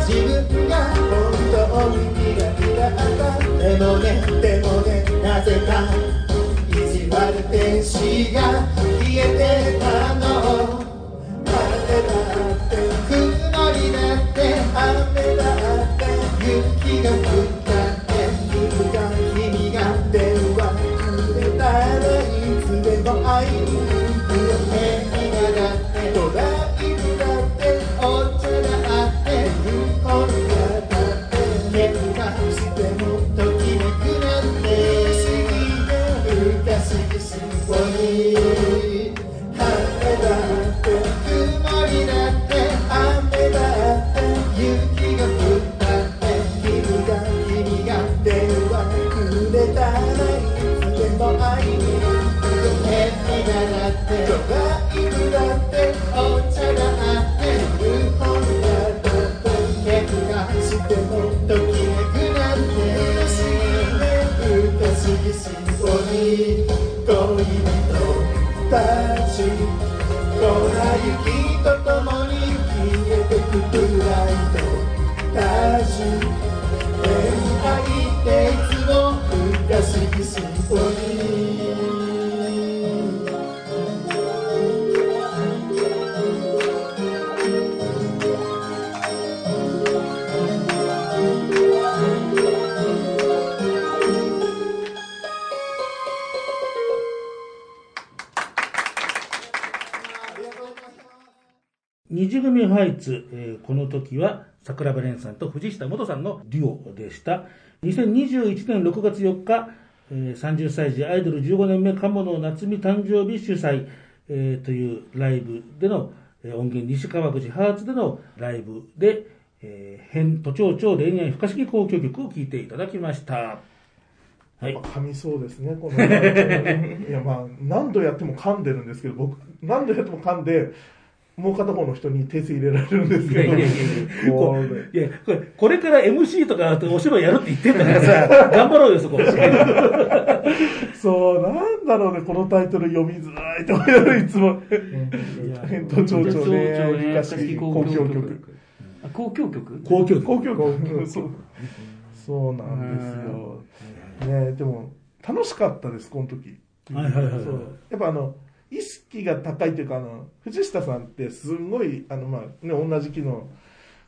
自分が本当に嫌いだった。でもねでもねなぜか意地悪天使が消えてたの。風だって雲になって雨だって雪が降っ雪とともに消えてくプライドえーこの時は桜庭蓮さんと藤下元さんのデュオでした。2021年6月4日、えー30歳児アイドル15年目鴨野夏美誕生日主催、えーというライブでの、えー音源西川口ハーツでのライブで、えー、変都庁長恋愛不可思議交響曲を聴いていただきました。はい。噛みそうですね、この。いや、まあ、何度やっても噛んでるんですけど、僕、何度やっても噛んで、もう片方の人に訂正入れられるんですけど。いやいやいやいやこもうういやこれこれから MC とかお芝居やるって言ってんだからさ、頑張ろうよ、そこ。そう、なんだろうね、このタイトル読みづらいって思いながらいつも。変と蝶々恋愛不可思議交響曲。あ交響曲交響曲。交響曲。そうそうなんですよ。ねでも、楽しかったです、この時。はいはいはいはいそうやっぱあの、意識が高いというか、あの、藤下さんってすごい、あの、まあ、ね、同じ木の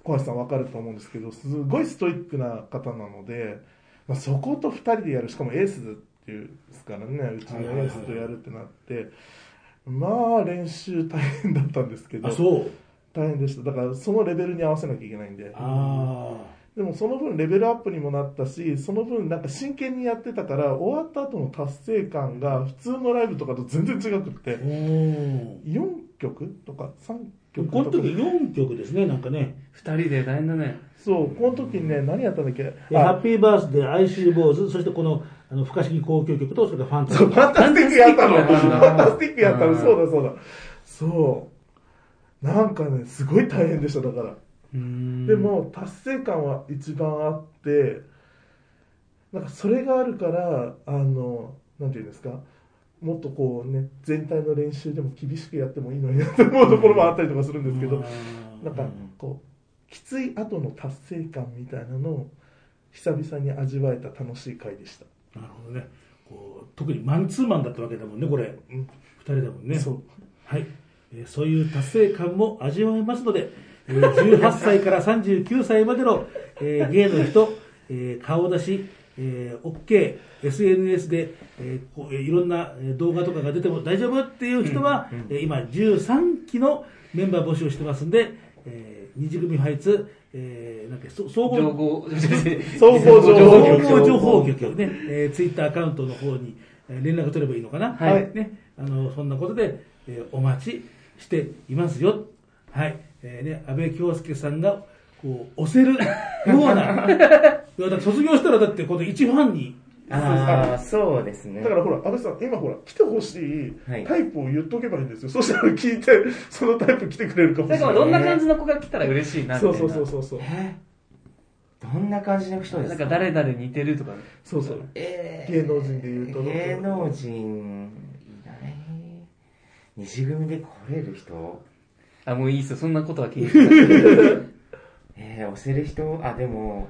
小橋さんわかると思うんですけど、すごいストイックな方なので、まあ、そこと二人でやる、しかもエースっていうですからね、うちのエースとやるってなって、まあ、練習大変だったんですけど、あ、そう。大変でした。だから、そのレベルに合わせなきゃいけないんで。あでもその分レベルアップにもなったし、その分なんか真剣にやってたから、終わった後の達成感が普通のライブとかと全然違くってあ。、お4曲とか3曲この時とか。4曲ですね、なんかね。二人で大変だね。そう、この時にね、何やったんだっけ？ハあッピーバースデー、アイシーボーズ、そしてこの、あの、不可思議交響曲と、それからファンタジそう、ファンタスティックやったの。フファンタスティックやったの。うんそうだそうだ。そう。なんかね、すごい大変でした、だから。でも、達成感は一番あって、なんかそれがあるから、あの、なんていうんですか、もっとこうね、全体の練習でも厳しくやってもいいのになって思うところもあったりとかするんですけど、なんかこう、きつい後の達成感みたいなのを久々に味わえた楽しい回でした。なるほどね。こう特にマンツーマンだったわけだもんね、これ。うん二人だもんね。そう。はい。えーそういう達成感も味わえますので、えー18歳から39歳までの、えー芸の人、えー顔出し、えー OK、SNS で、えーこうえーいろんなえー動画とかが出ても大丈夫っていう人は、えー今13期のメンバー募集してますんで、えー二次組ファイツ、えーなんかそ 総合情報、総合情報局総合情報局ね、えー、ツイッターアカウントの方にえー連絡取ればいいのかな。はいね、あの、そんなことで、えーお待ちしていますよ。はい。えーね、安倍京介さんが、こう、押せるような。卒業したらだって、この一ファンに、ああ、そうですね。だからほら、安倍さん、今ほら、来てほしいはいタイプを言っとけばいいんですよ。そしたら聞いて、そのタイプ来てくれるかもしれない。だからどんな感じの子が来たら嬉しいなみたいな。そうそうそうそうそう。えどんな感じの人ですか？なんか誰々似てるとか。そうそう。えー芸能人で言うと芸能人、いない。二次組で来れる人？あ、もういいっすよ。そんなことは気にしない。えー、押せる人あ、でも、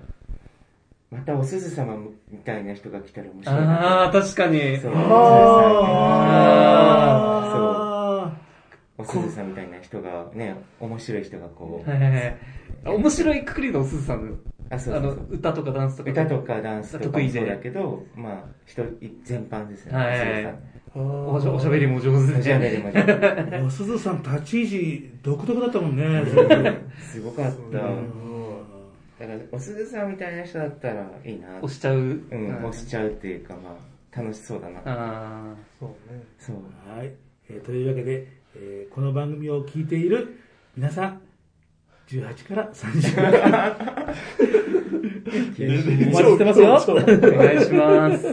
またおすず様みたいな人が来たら面白いな。ああ、確かに。そう、あおすずさんみたいな人が、ね、面白い人がこう、はいはいはい。あ面白いくくりのおすずさんの。あ、そうそう歌とかダンスとか。歌とかダンスとか得意でもそうだけど、まあ、人、全般ですよね。はいおすずさんおしゃおしゃべりも上手で。おしゃべりも上手ーおすずさん立ち位置独特だったもんね。すごかった。うんだから、おすずさんみたいな人だったらいいな。押しちゃう。うん、はい押しちゃうっていうか、まあ、楽しそうだな。あそうね。そう。はい、えーというわけで、えーこの番組を聞いている皆さん、18から30まで、お待ちしてますよ。お願いします。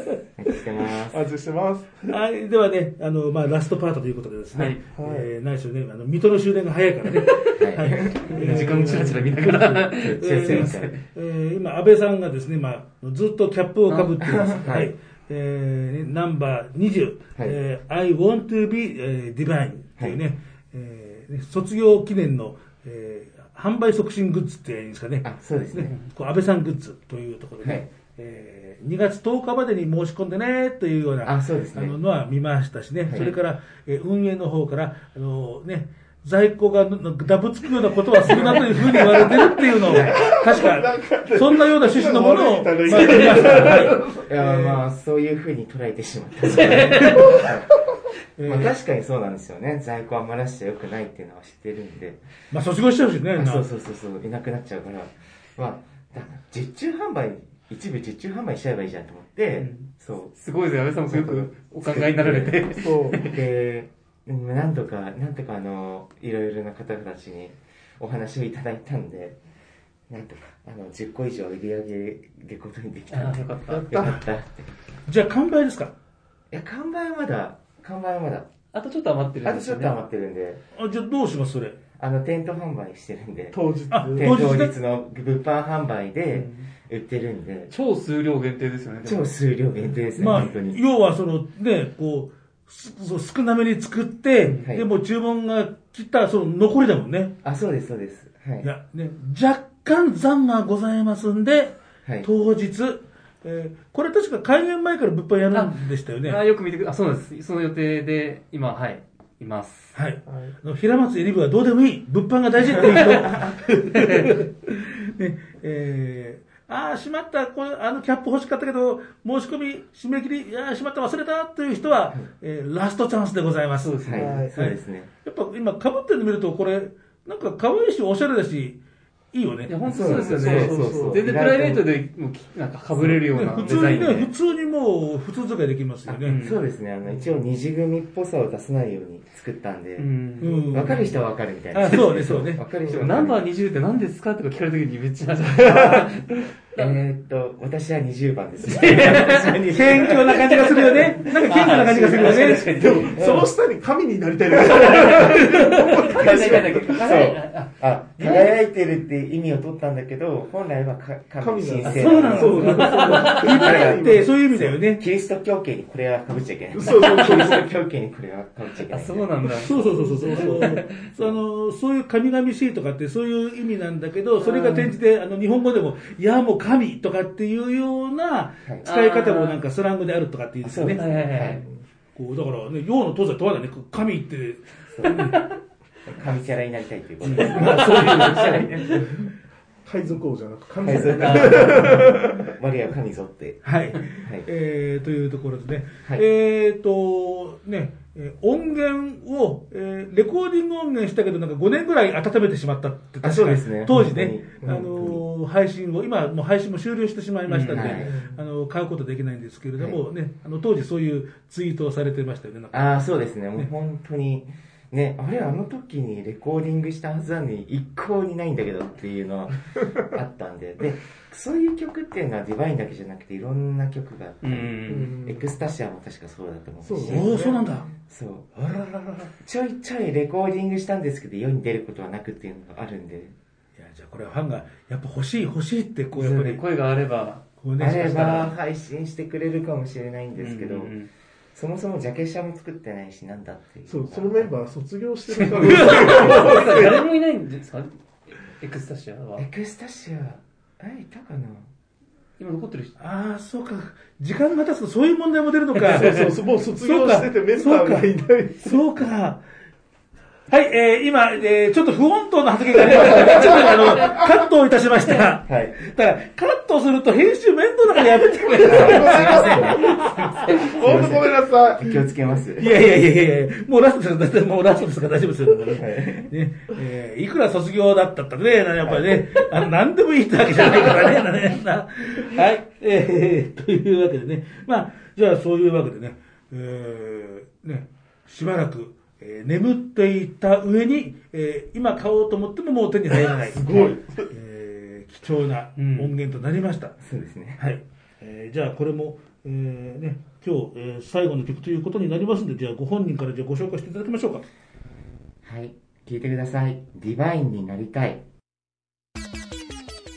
してます。味してます。はい、ではね、あの、まあ、ラストパートということでですね、はいえー、何しろね、あの、水戸の終電が早いからね、はい。時間チラチラ見ながら。すいません。えー今、安倍さんがですね、まあ、ずっとキャップをかぶっています。あはい。えー、ナンバー20、はいえー I want to be、えー divine とい。うね、えーね卒業記念の、えー販売促進グッズっていうんですかね。あ、そうですね。こう安倍さんグッズというところでね、はい。えー2月10日までに申し込んでねというようなあそうですね。あののは見ましたしね、はい。それから、えー運営の方から、あのね、在庫がのダブつくようなことはするなというふうに言われてるっていうのを、確か、そんなような趣旨のものを、まあ、見ました。はい。いや、まあ、そういうふうに捉えてしまった。まあ、確かにそうなんですよね。在庫余らしちゃ良くないっていうのは知ってるんで。まあ、卒業しちゃうしね、あそうそうそうそう、いなくなっちゃうから。まあ、だ実注販売、一部実注販売しちゃえばいいじゃんと思って、そすごいですよ、安倍さんもすごくお考えになられて。そう。う。で、うんなんとか、なんとかあの、いろいろな方たちにお話をいただいたんで、なんとか、あの、10個以上売り上げることにできたんで。あよかったよかった。いじゃあ、完売ですか？や、完売はまだ、完売はまだ。あとちょっと余ってるあんですよね。とちょっと余ってるんで、あじゃあ、どうしますそれ？あの、店頭販売してるんで、当日。あ店当当日ね日の物販販売で売ってるんで、超数量限定ですよね。でも超数量限定ですね、まあ本当、に。要はそのね、こう、すそう少なめに作って、はいでも注文が来たその残りだもんね。あ、そうです、そうです。はいい。や、ね、若干残がございますんで、はい。当日、えーこれ確か開園前から物販やるんでしたよね。あよく見てください。あ、そうなんです。その予定で、今、はい、います。はい。はいあの平松エリブはどうでもいい。物販が大事っていう人。ね、えー、ああ、しまった、これ、あのキャップ欲しかったけど、申し込み、締め切り、いやーしまった、忘れたという人は、えーラストチャンスでございます。そうですね。はい。そうですね。やっぱ今、被ってるの見ると、これ、なんか可愛いし、おしゃれだし、いいよねいや、。本当そうですよね。そうそうそう全然プライベートでもなんか被れるような普デ通にね、ザインで。普通にもう、普通使いできますよね。そうですね。あの、一応二次組っぽさを出さないように作ったんでう、。うんん。わかる人はわかるみたいな。あそうねそうね わかる人はわかる。ナンバー20って何ですか？とか聞かれた時にめっちゃ、えーっと、私は20番です。謙虚な感じがするよね。なんか謙虚な感じがするよね。でも、その下に神になりたいです。あ、輝いてるって意味を取ったんだけど、本来はか神神聖そうなのそうなんですだって、そういう意味だよね。キリスト教系にこれは被っちゃいけない。そうそうそうキリスト教系にこれは被っちゃいけなあ、い。そうなんだ。そうそうそうそうそうそうあのそういう神々しいとかってそういう意味なんだけどそれが転じてあの日本語でも「いやもう神とかっていうような使い方もなんかスラングであるとかっていうんですよね。はいはいはい。こうだからね、陽の東西問わないね、神って、神キャラになりたいということで。まあそういう海賊王じゃなく神海賊族マリア神ぞって。はい。はい。えー、というところでね。はいえーと、ね、えー音源を、えーレコーディング音源したけど、なんか5年ぐらい温めてしまったって、あそうですね。当時ね、あのー配信を、今もう配信も終了してしまいましたので、うん。はいあの買うことできないんですけれども、ね、あの当時そういうツイートをされてましたよね。ああ、そうですね。もう本当に。ね、あれ、あの時にレコーディングしたはずなのに一向にないんだけどっていうのは あったんで。で、そういう曲っていうのはディバインだけじゃなくていろんな曲があったり、うんエクスタシアも確かそうだと思うし。そうそうなんだ。そう。あらららちょいちょいレコーディングしたんですけど世に出ることはなくっていうのがあるんで。や、じゃあこれはファンが、やっぱ欲しい欲しいって、こう、やっぱり、声があれば。あれば配信してくれるかもしれないんですけど、うんうんそもそもジャケ写も作ってないしなんだっていう。そう、そのメンバー卒業してるから。誰もいないんですか？エクスタシアはエ。クスタシア、あれいたかな？今残ってる人。ああ、そうか。時間が経つとそういう問題も出るのか。そうそうそう、もう卒業しててメンバーがいない。そうか。はい、えー、今、えー、ちょっと不穏当な発言がありましたので、ちょっとあの、カットをいたしました。はい。だから、カットすると編集面倒だからやめてくれ。本当ごめんなさい。気をつけます。いやいやいやいやいやもうラストですだってもうラストですから大丈夫ですよ。はいね、えーいくら卒業だったってね、やっぱりね、あの、何でもいいってわけじゃないからね、なはい、えー、というわけでね、まあ、じゃあそういうわけでね、えー、ね、しばらく、えー眠っていた上に、えー今買おうと思ってももう手に入らない。すごい。えー貴重な音源となりました。そうですね。はい。えーじゃあこれも、えーね、今日、えー最後の曲ということになりますので、じゃあご本人からじゃあご紹介していただきましょうか。はい。聞いてください。ディバインになりたい。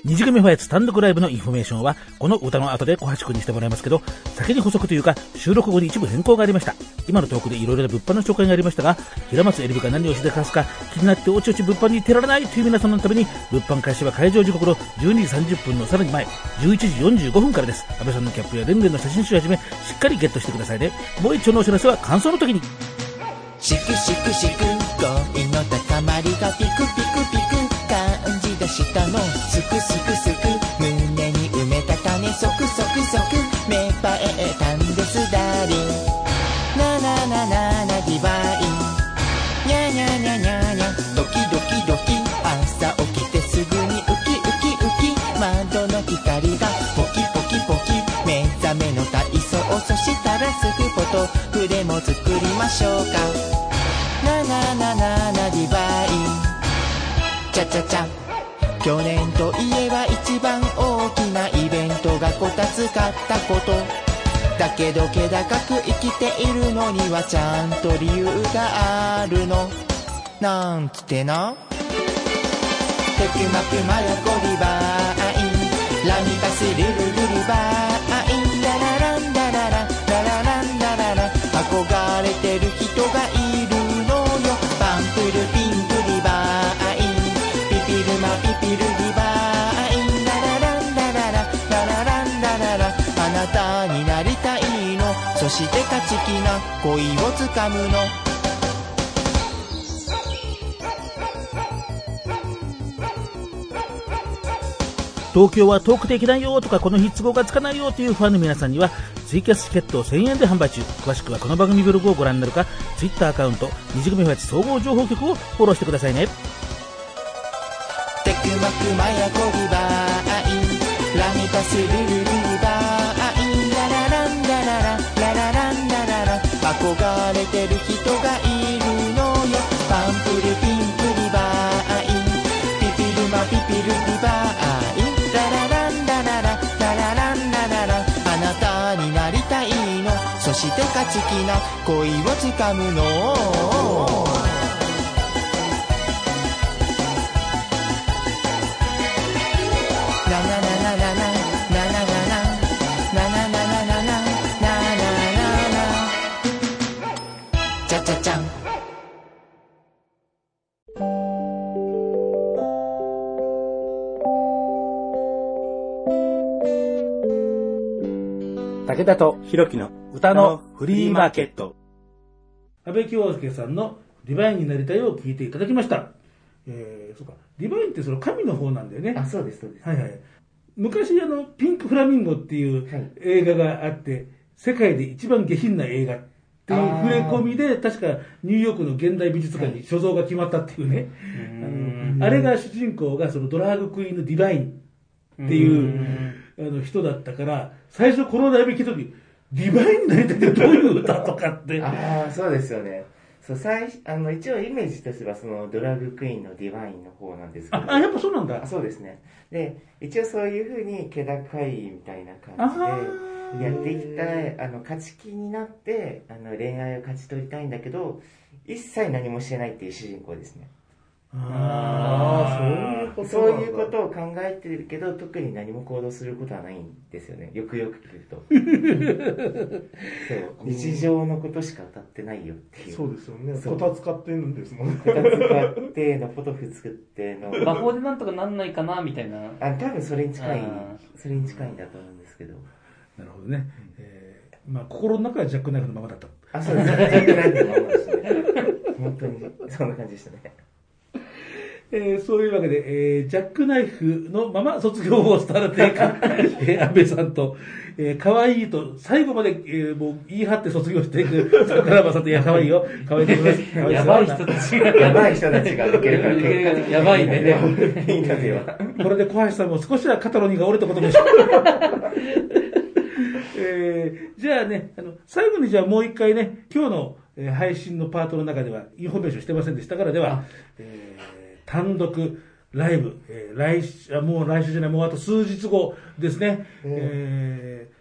虹組ファイツ単独ライブのインフォメーションは、この歌の後で小橋くんにしてもらいますけど、先に補足というか、収録後に一部変更がありました。今のトークでいろいろな物販の紹介がありましたが、平松エリブが何をしでかすか気になっておちおち物販に出られないという皆様のために、物販開始は会場時刻の12時30分のさらに前、11時45分からです。安倍さんのキャップやレンゲンの写真集をはじめ、しっかりゲットしてくださいね。もう一丁のお知らせは感想の時に。しくしくしく恋の高まりがピクピクピクしたの？すくすくすく胸に埋めた種そくそくそく芽生えたんですダーリンなななななディバインにゃにゃにゃにゃにゃドキドキドキ朝起きてすぐにウキウキウキ窓の光がポキポキポキ目覚めの体操そしたらすぐフォトフレも作りましょうかなななななディバインチャチャチャ去年といえば一番大きなイベントがこたつ買ったこと。だけど気高く生きているのにはちゃんと理由があるの。なんつってな。テクマクマヤコリバーイ。ンラミカスルルリルバーイ。なりたいの。そして勝ち気な恋をつかむの。東京は遠くて行けないよとかこの日都合がつかないよというファンの皆さんにはツイキャスチケットを1000円で販売中。詳しくはこの番組ブログをご覧になるか Twitter アカウント二次組ファイツ総合情報局をフォローしてくださいね。テクマクマヤコリバーイ。ンラミカスルル憧れてる人がいるのよ。パンプルピンプリバーイ。ンピピルマピピルリバーイ。ンララランダララ。ララランダララ。あなたになりたいの。そして勝ち気な恋をつかむの。田とひろきの歌のフリーマーケット。安倍京介さんのディバインになりたいを聞いていただきました。えー、そうか。ディバインってその神の方なんだよね。あ、そうです、そうです。はいはい。昔あの、ピンクフラミンゴっていう映画があって、世界で一番下品な映画っていう触れ込みで、確かニューヨークの現代美術館に所蔵が決まったっていうね。あのあれが主人公がそのドラァグクイーンのディバインっていうあの人だったから、最初この題名聞いた時、ディバインになりたいってどういう歌とかって。ああ、そうですよね。そう、最初、あの、一応イメージとしては、その、ドラッグクイーンのディバインの方なんですけど。ああやっぱそうなんだあそうですね。で、一応そういうふうに、気高いみたいな感じで、やっていった、あの、勝ち気になって、あの、恋愛を勝ち取りたいんだけど、一切何もしてないっていう主人公ですね。ああ、そういうことそういうことを考えてるけど、特に何も行動することはないんですよね。よくよく聞くと。そう、日常のことしか歌ってないよっていう。そうですよね。そうこたつ買ってるんですもんね。こたつ買っての、ポトフ作っての。魔法でなんとかなんないかなみたいな。あ、多分それに近いあ、それに近いんだと思うんですけど。なるほどね。えーまあ、心の中はジャックナイフのままだった。あ、そうです。ジャックナイフのままですね。本当に、そんな感じでしたね。えーそういうわけで、えージャックナイフのまま卒業をされていく、えー安倍さんと、えー可愛いと、最後まで、えーもう言い張って卒業していく桜庭さんと、いや、可愛いよ。可愛いと思います。やばい人たちが。やばい人たちが抜けるからやばいね。インタビューは。これで小橋さんも少しは肩の荷が下りたことでしょう。えーじゃあね、あの、最後にじゃあもう一回ね、今日の、えー配信のパートの中ではインフォメーションしてませんでしたからでは、えー単独ライブ、えー来週、あもう来週じゃない、もうあと数日後ですね、えー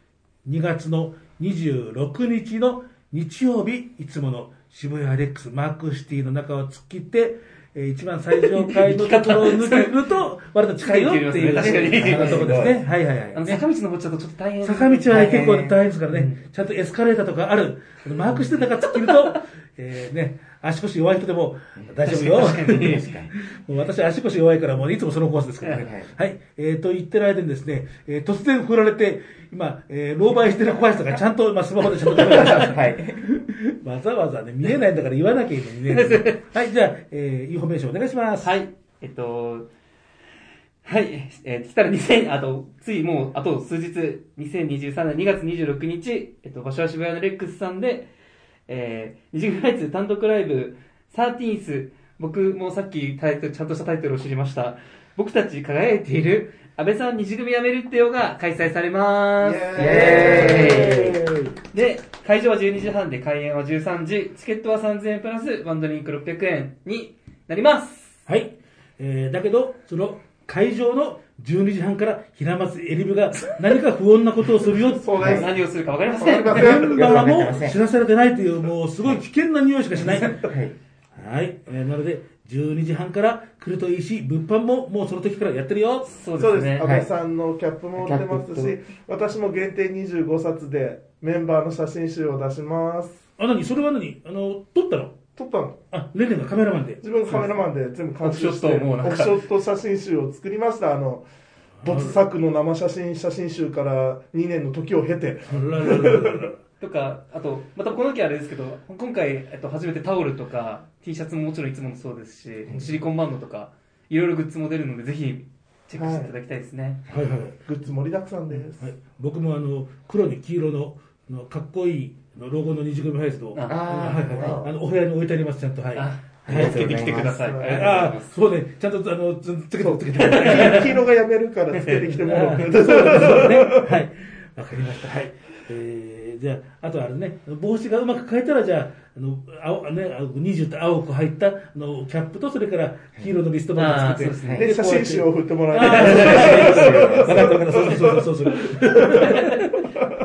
2月の26日の日曜日、いつもの渋谷レックスマークシティの中を突っ切って、えー一番最上階のところを抜けると、割と近いよっていう、確かにあのところですね。はいはいはい。あの、坂道登っちゃうとちょっと大変。坂道は結構大変ですからね、ちゃんとエスカレーターとかある、マークしてたから突っ切ると、えーね、足腰弱い人でも大丈夫よ。もう私足腰弱いからもういつもそのコースですからね。はい。えー、と言ってる間にですね、えー突然振られて、今、えー、狼狽してる小林さんがちゃんと、まあ、スマホでちゃんと はい。わざわざね、見えないんだから言わなきゃいいのにね。はい、じゃあ、えー、インフォメーションお願いします。はい。えっと、はい。えー、来たら2000、あと、ついもう、あと数日、2023年2月26日、えっと、場所は渋谷のレックスさんで、えー、二次元ライツ単独ライブ、サーティーンス、僕もさっきタイトル、ちゃんとしたタイトルを知りました。僕たち輝いている、安倍さん二次組やめるってよが開催されます。イエーイで、会場は12時半で開演は13時、チケットは3000円プラスワンドリンク600円になります。はい。えー、だけど、その会場の12時半から平松エリブが何か不穏なことをするよ。そうです。何をするかわかりません。メンバーも知らされてないという、もうすごい危険な匂いしかしない。はい。はい。えーなので、12時半から来るといいし、物販ももうその時からやってるよ。そうそうです。ね。安倍さんのキャップも売ってますし私も限定25冊でメンバーの写真集を出します。あ、何？それは何？あの、撮ったの？撮ったのあ、レンレンがカメラマンで。自分がカメラマンで全部監修して、オフショットをもうなんかオフショット写真集を作りました。あの、没作の生写真写真集から2年の時を経て、あらららららとか、あと、またこの時あれですけど、今回、えっと、初めてタオルとか、T シャツももちろんいつももそうですし、シリコンバンドとか、いろいろグッズも出るので、ぜひ、チェックしていただきたいですね。はいはい。グッズ盛りだくさんです。はい、僕もあの黒に黄色ののかっこいいのロゴの二次組ファイスをあはいはい。あのお部屋に置いてあります。ちゃんとはい。あ、はいつけてきてください。ああ。そうね。ちゃんとあのつつけてつけて黄色がやめるからつけてきてもらって。そうですね。はい。わかりました。はい。えー、じゃああとあれね。帽子がうまく変えたらじゃああの青ねあの20って青く入ったあのキャップとそれから黄色のリストバンドつけて。でで、写真集を振ってもらいあます。ー分かった分かった。そうそうそうそう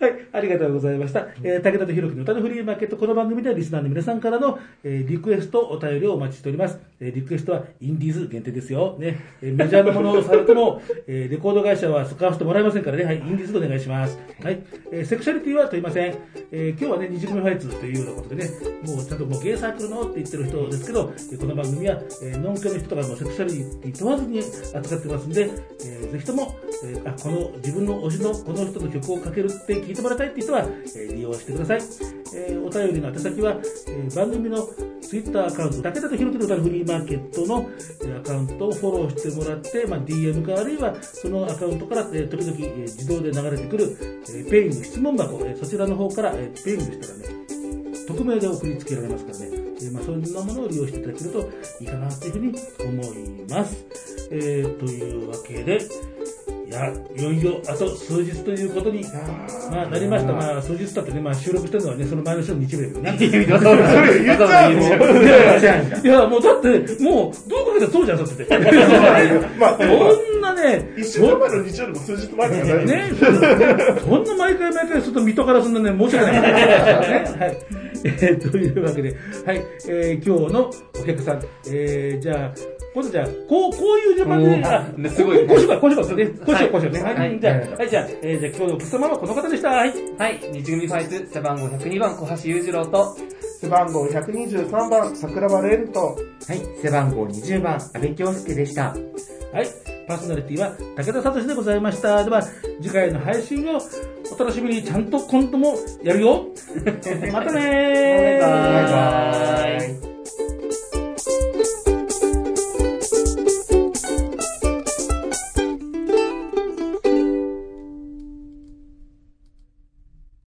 はいありがとうございました。えー武田とひろきの歌のフリーマーケット、この番組ではリスナーの皆さんからの、えーリクエスト、お便りをお待ちしております。えーリクエストはインディーズ限定ですよ。ね。えーメジャーなものをされても、えーレコード会社は使わせてもらえませんからね。はい、インディーズでお願いします。はい。えーセクシャリティは問いません。えー今日はね、二次組ファイツというようなことでね、もうちゃんともうゲイサークルのって言ってる人ですけど、この番組は、えーノンケの人とかもセクシャリティ問わずに扱ってますんで、えーぜひとも、えーあ、この自分の推しのこの人の曲をかけるって聞いてもらいたいって人は、え利用してください。えお便りの宛先は、え番組のツイッターアカウント、武田とひろきの歌のフリーマーケットの、えアカウントをフォローしてもらって、まあ、DM かあるいはそのアカウントから、え時々、え自動で流れてくる、え Peing質問箱、えそちらの方から、え Peingしたらね、匿名で送りつけられますからね、えーまあ、そんなものを利用していただけるといいかなというふうに思います。えーというわけで、いや、いよいよあと数日ということに、まあ、なりました。まあ、数日だってね、まあ、収録してるのはね、その前の週の日曜日だけどね。いやいやいや、もうだって、もう、どう考えたらそうじゃん、だって。まあ、そんなね、一週間前の日曜日も数日前からね。ね、そんな毎回毎回、ちょっと水戸からそんなね、申し訳ない。ね、はい。えーというわけで、はい、えー今日のお客さん、えー、じゃあ、今度じゃあ、こう、こういう順番でね、あ、ねすごいこうしようか、こうしようか、ね、こうしよう、こうしようね。は、はいいじゃあ、はい、じゃあ、えーじゃあ今日のお客様はこの方でした。はい。はい、日組ファイツ背番号102番小橋裕次郎と、背番号123番、桜庭蓮と、はい、背番号20番、安倍京介でした。はい。パーソナリティは武田聡でございました。では、次回の配信をお楽しみに、ちゃんとコントもやるよ。またねー。バイバーイ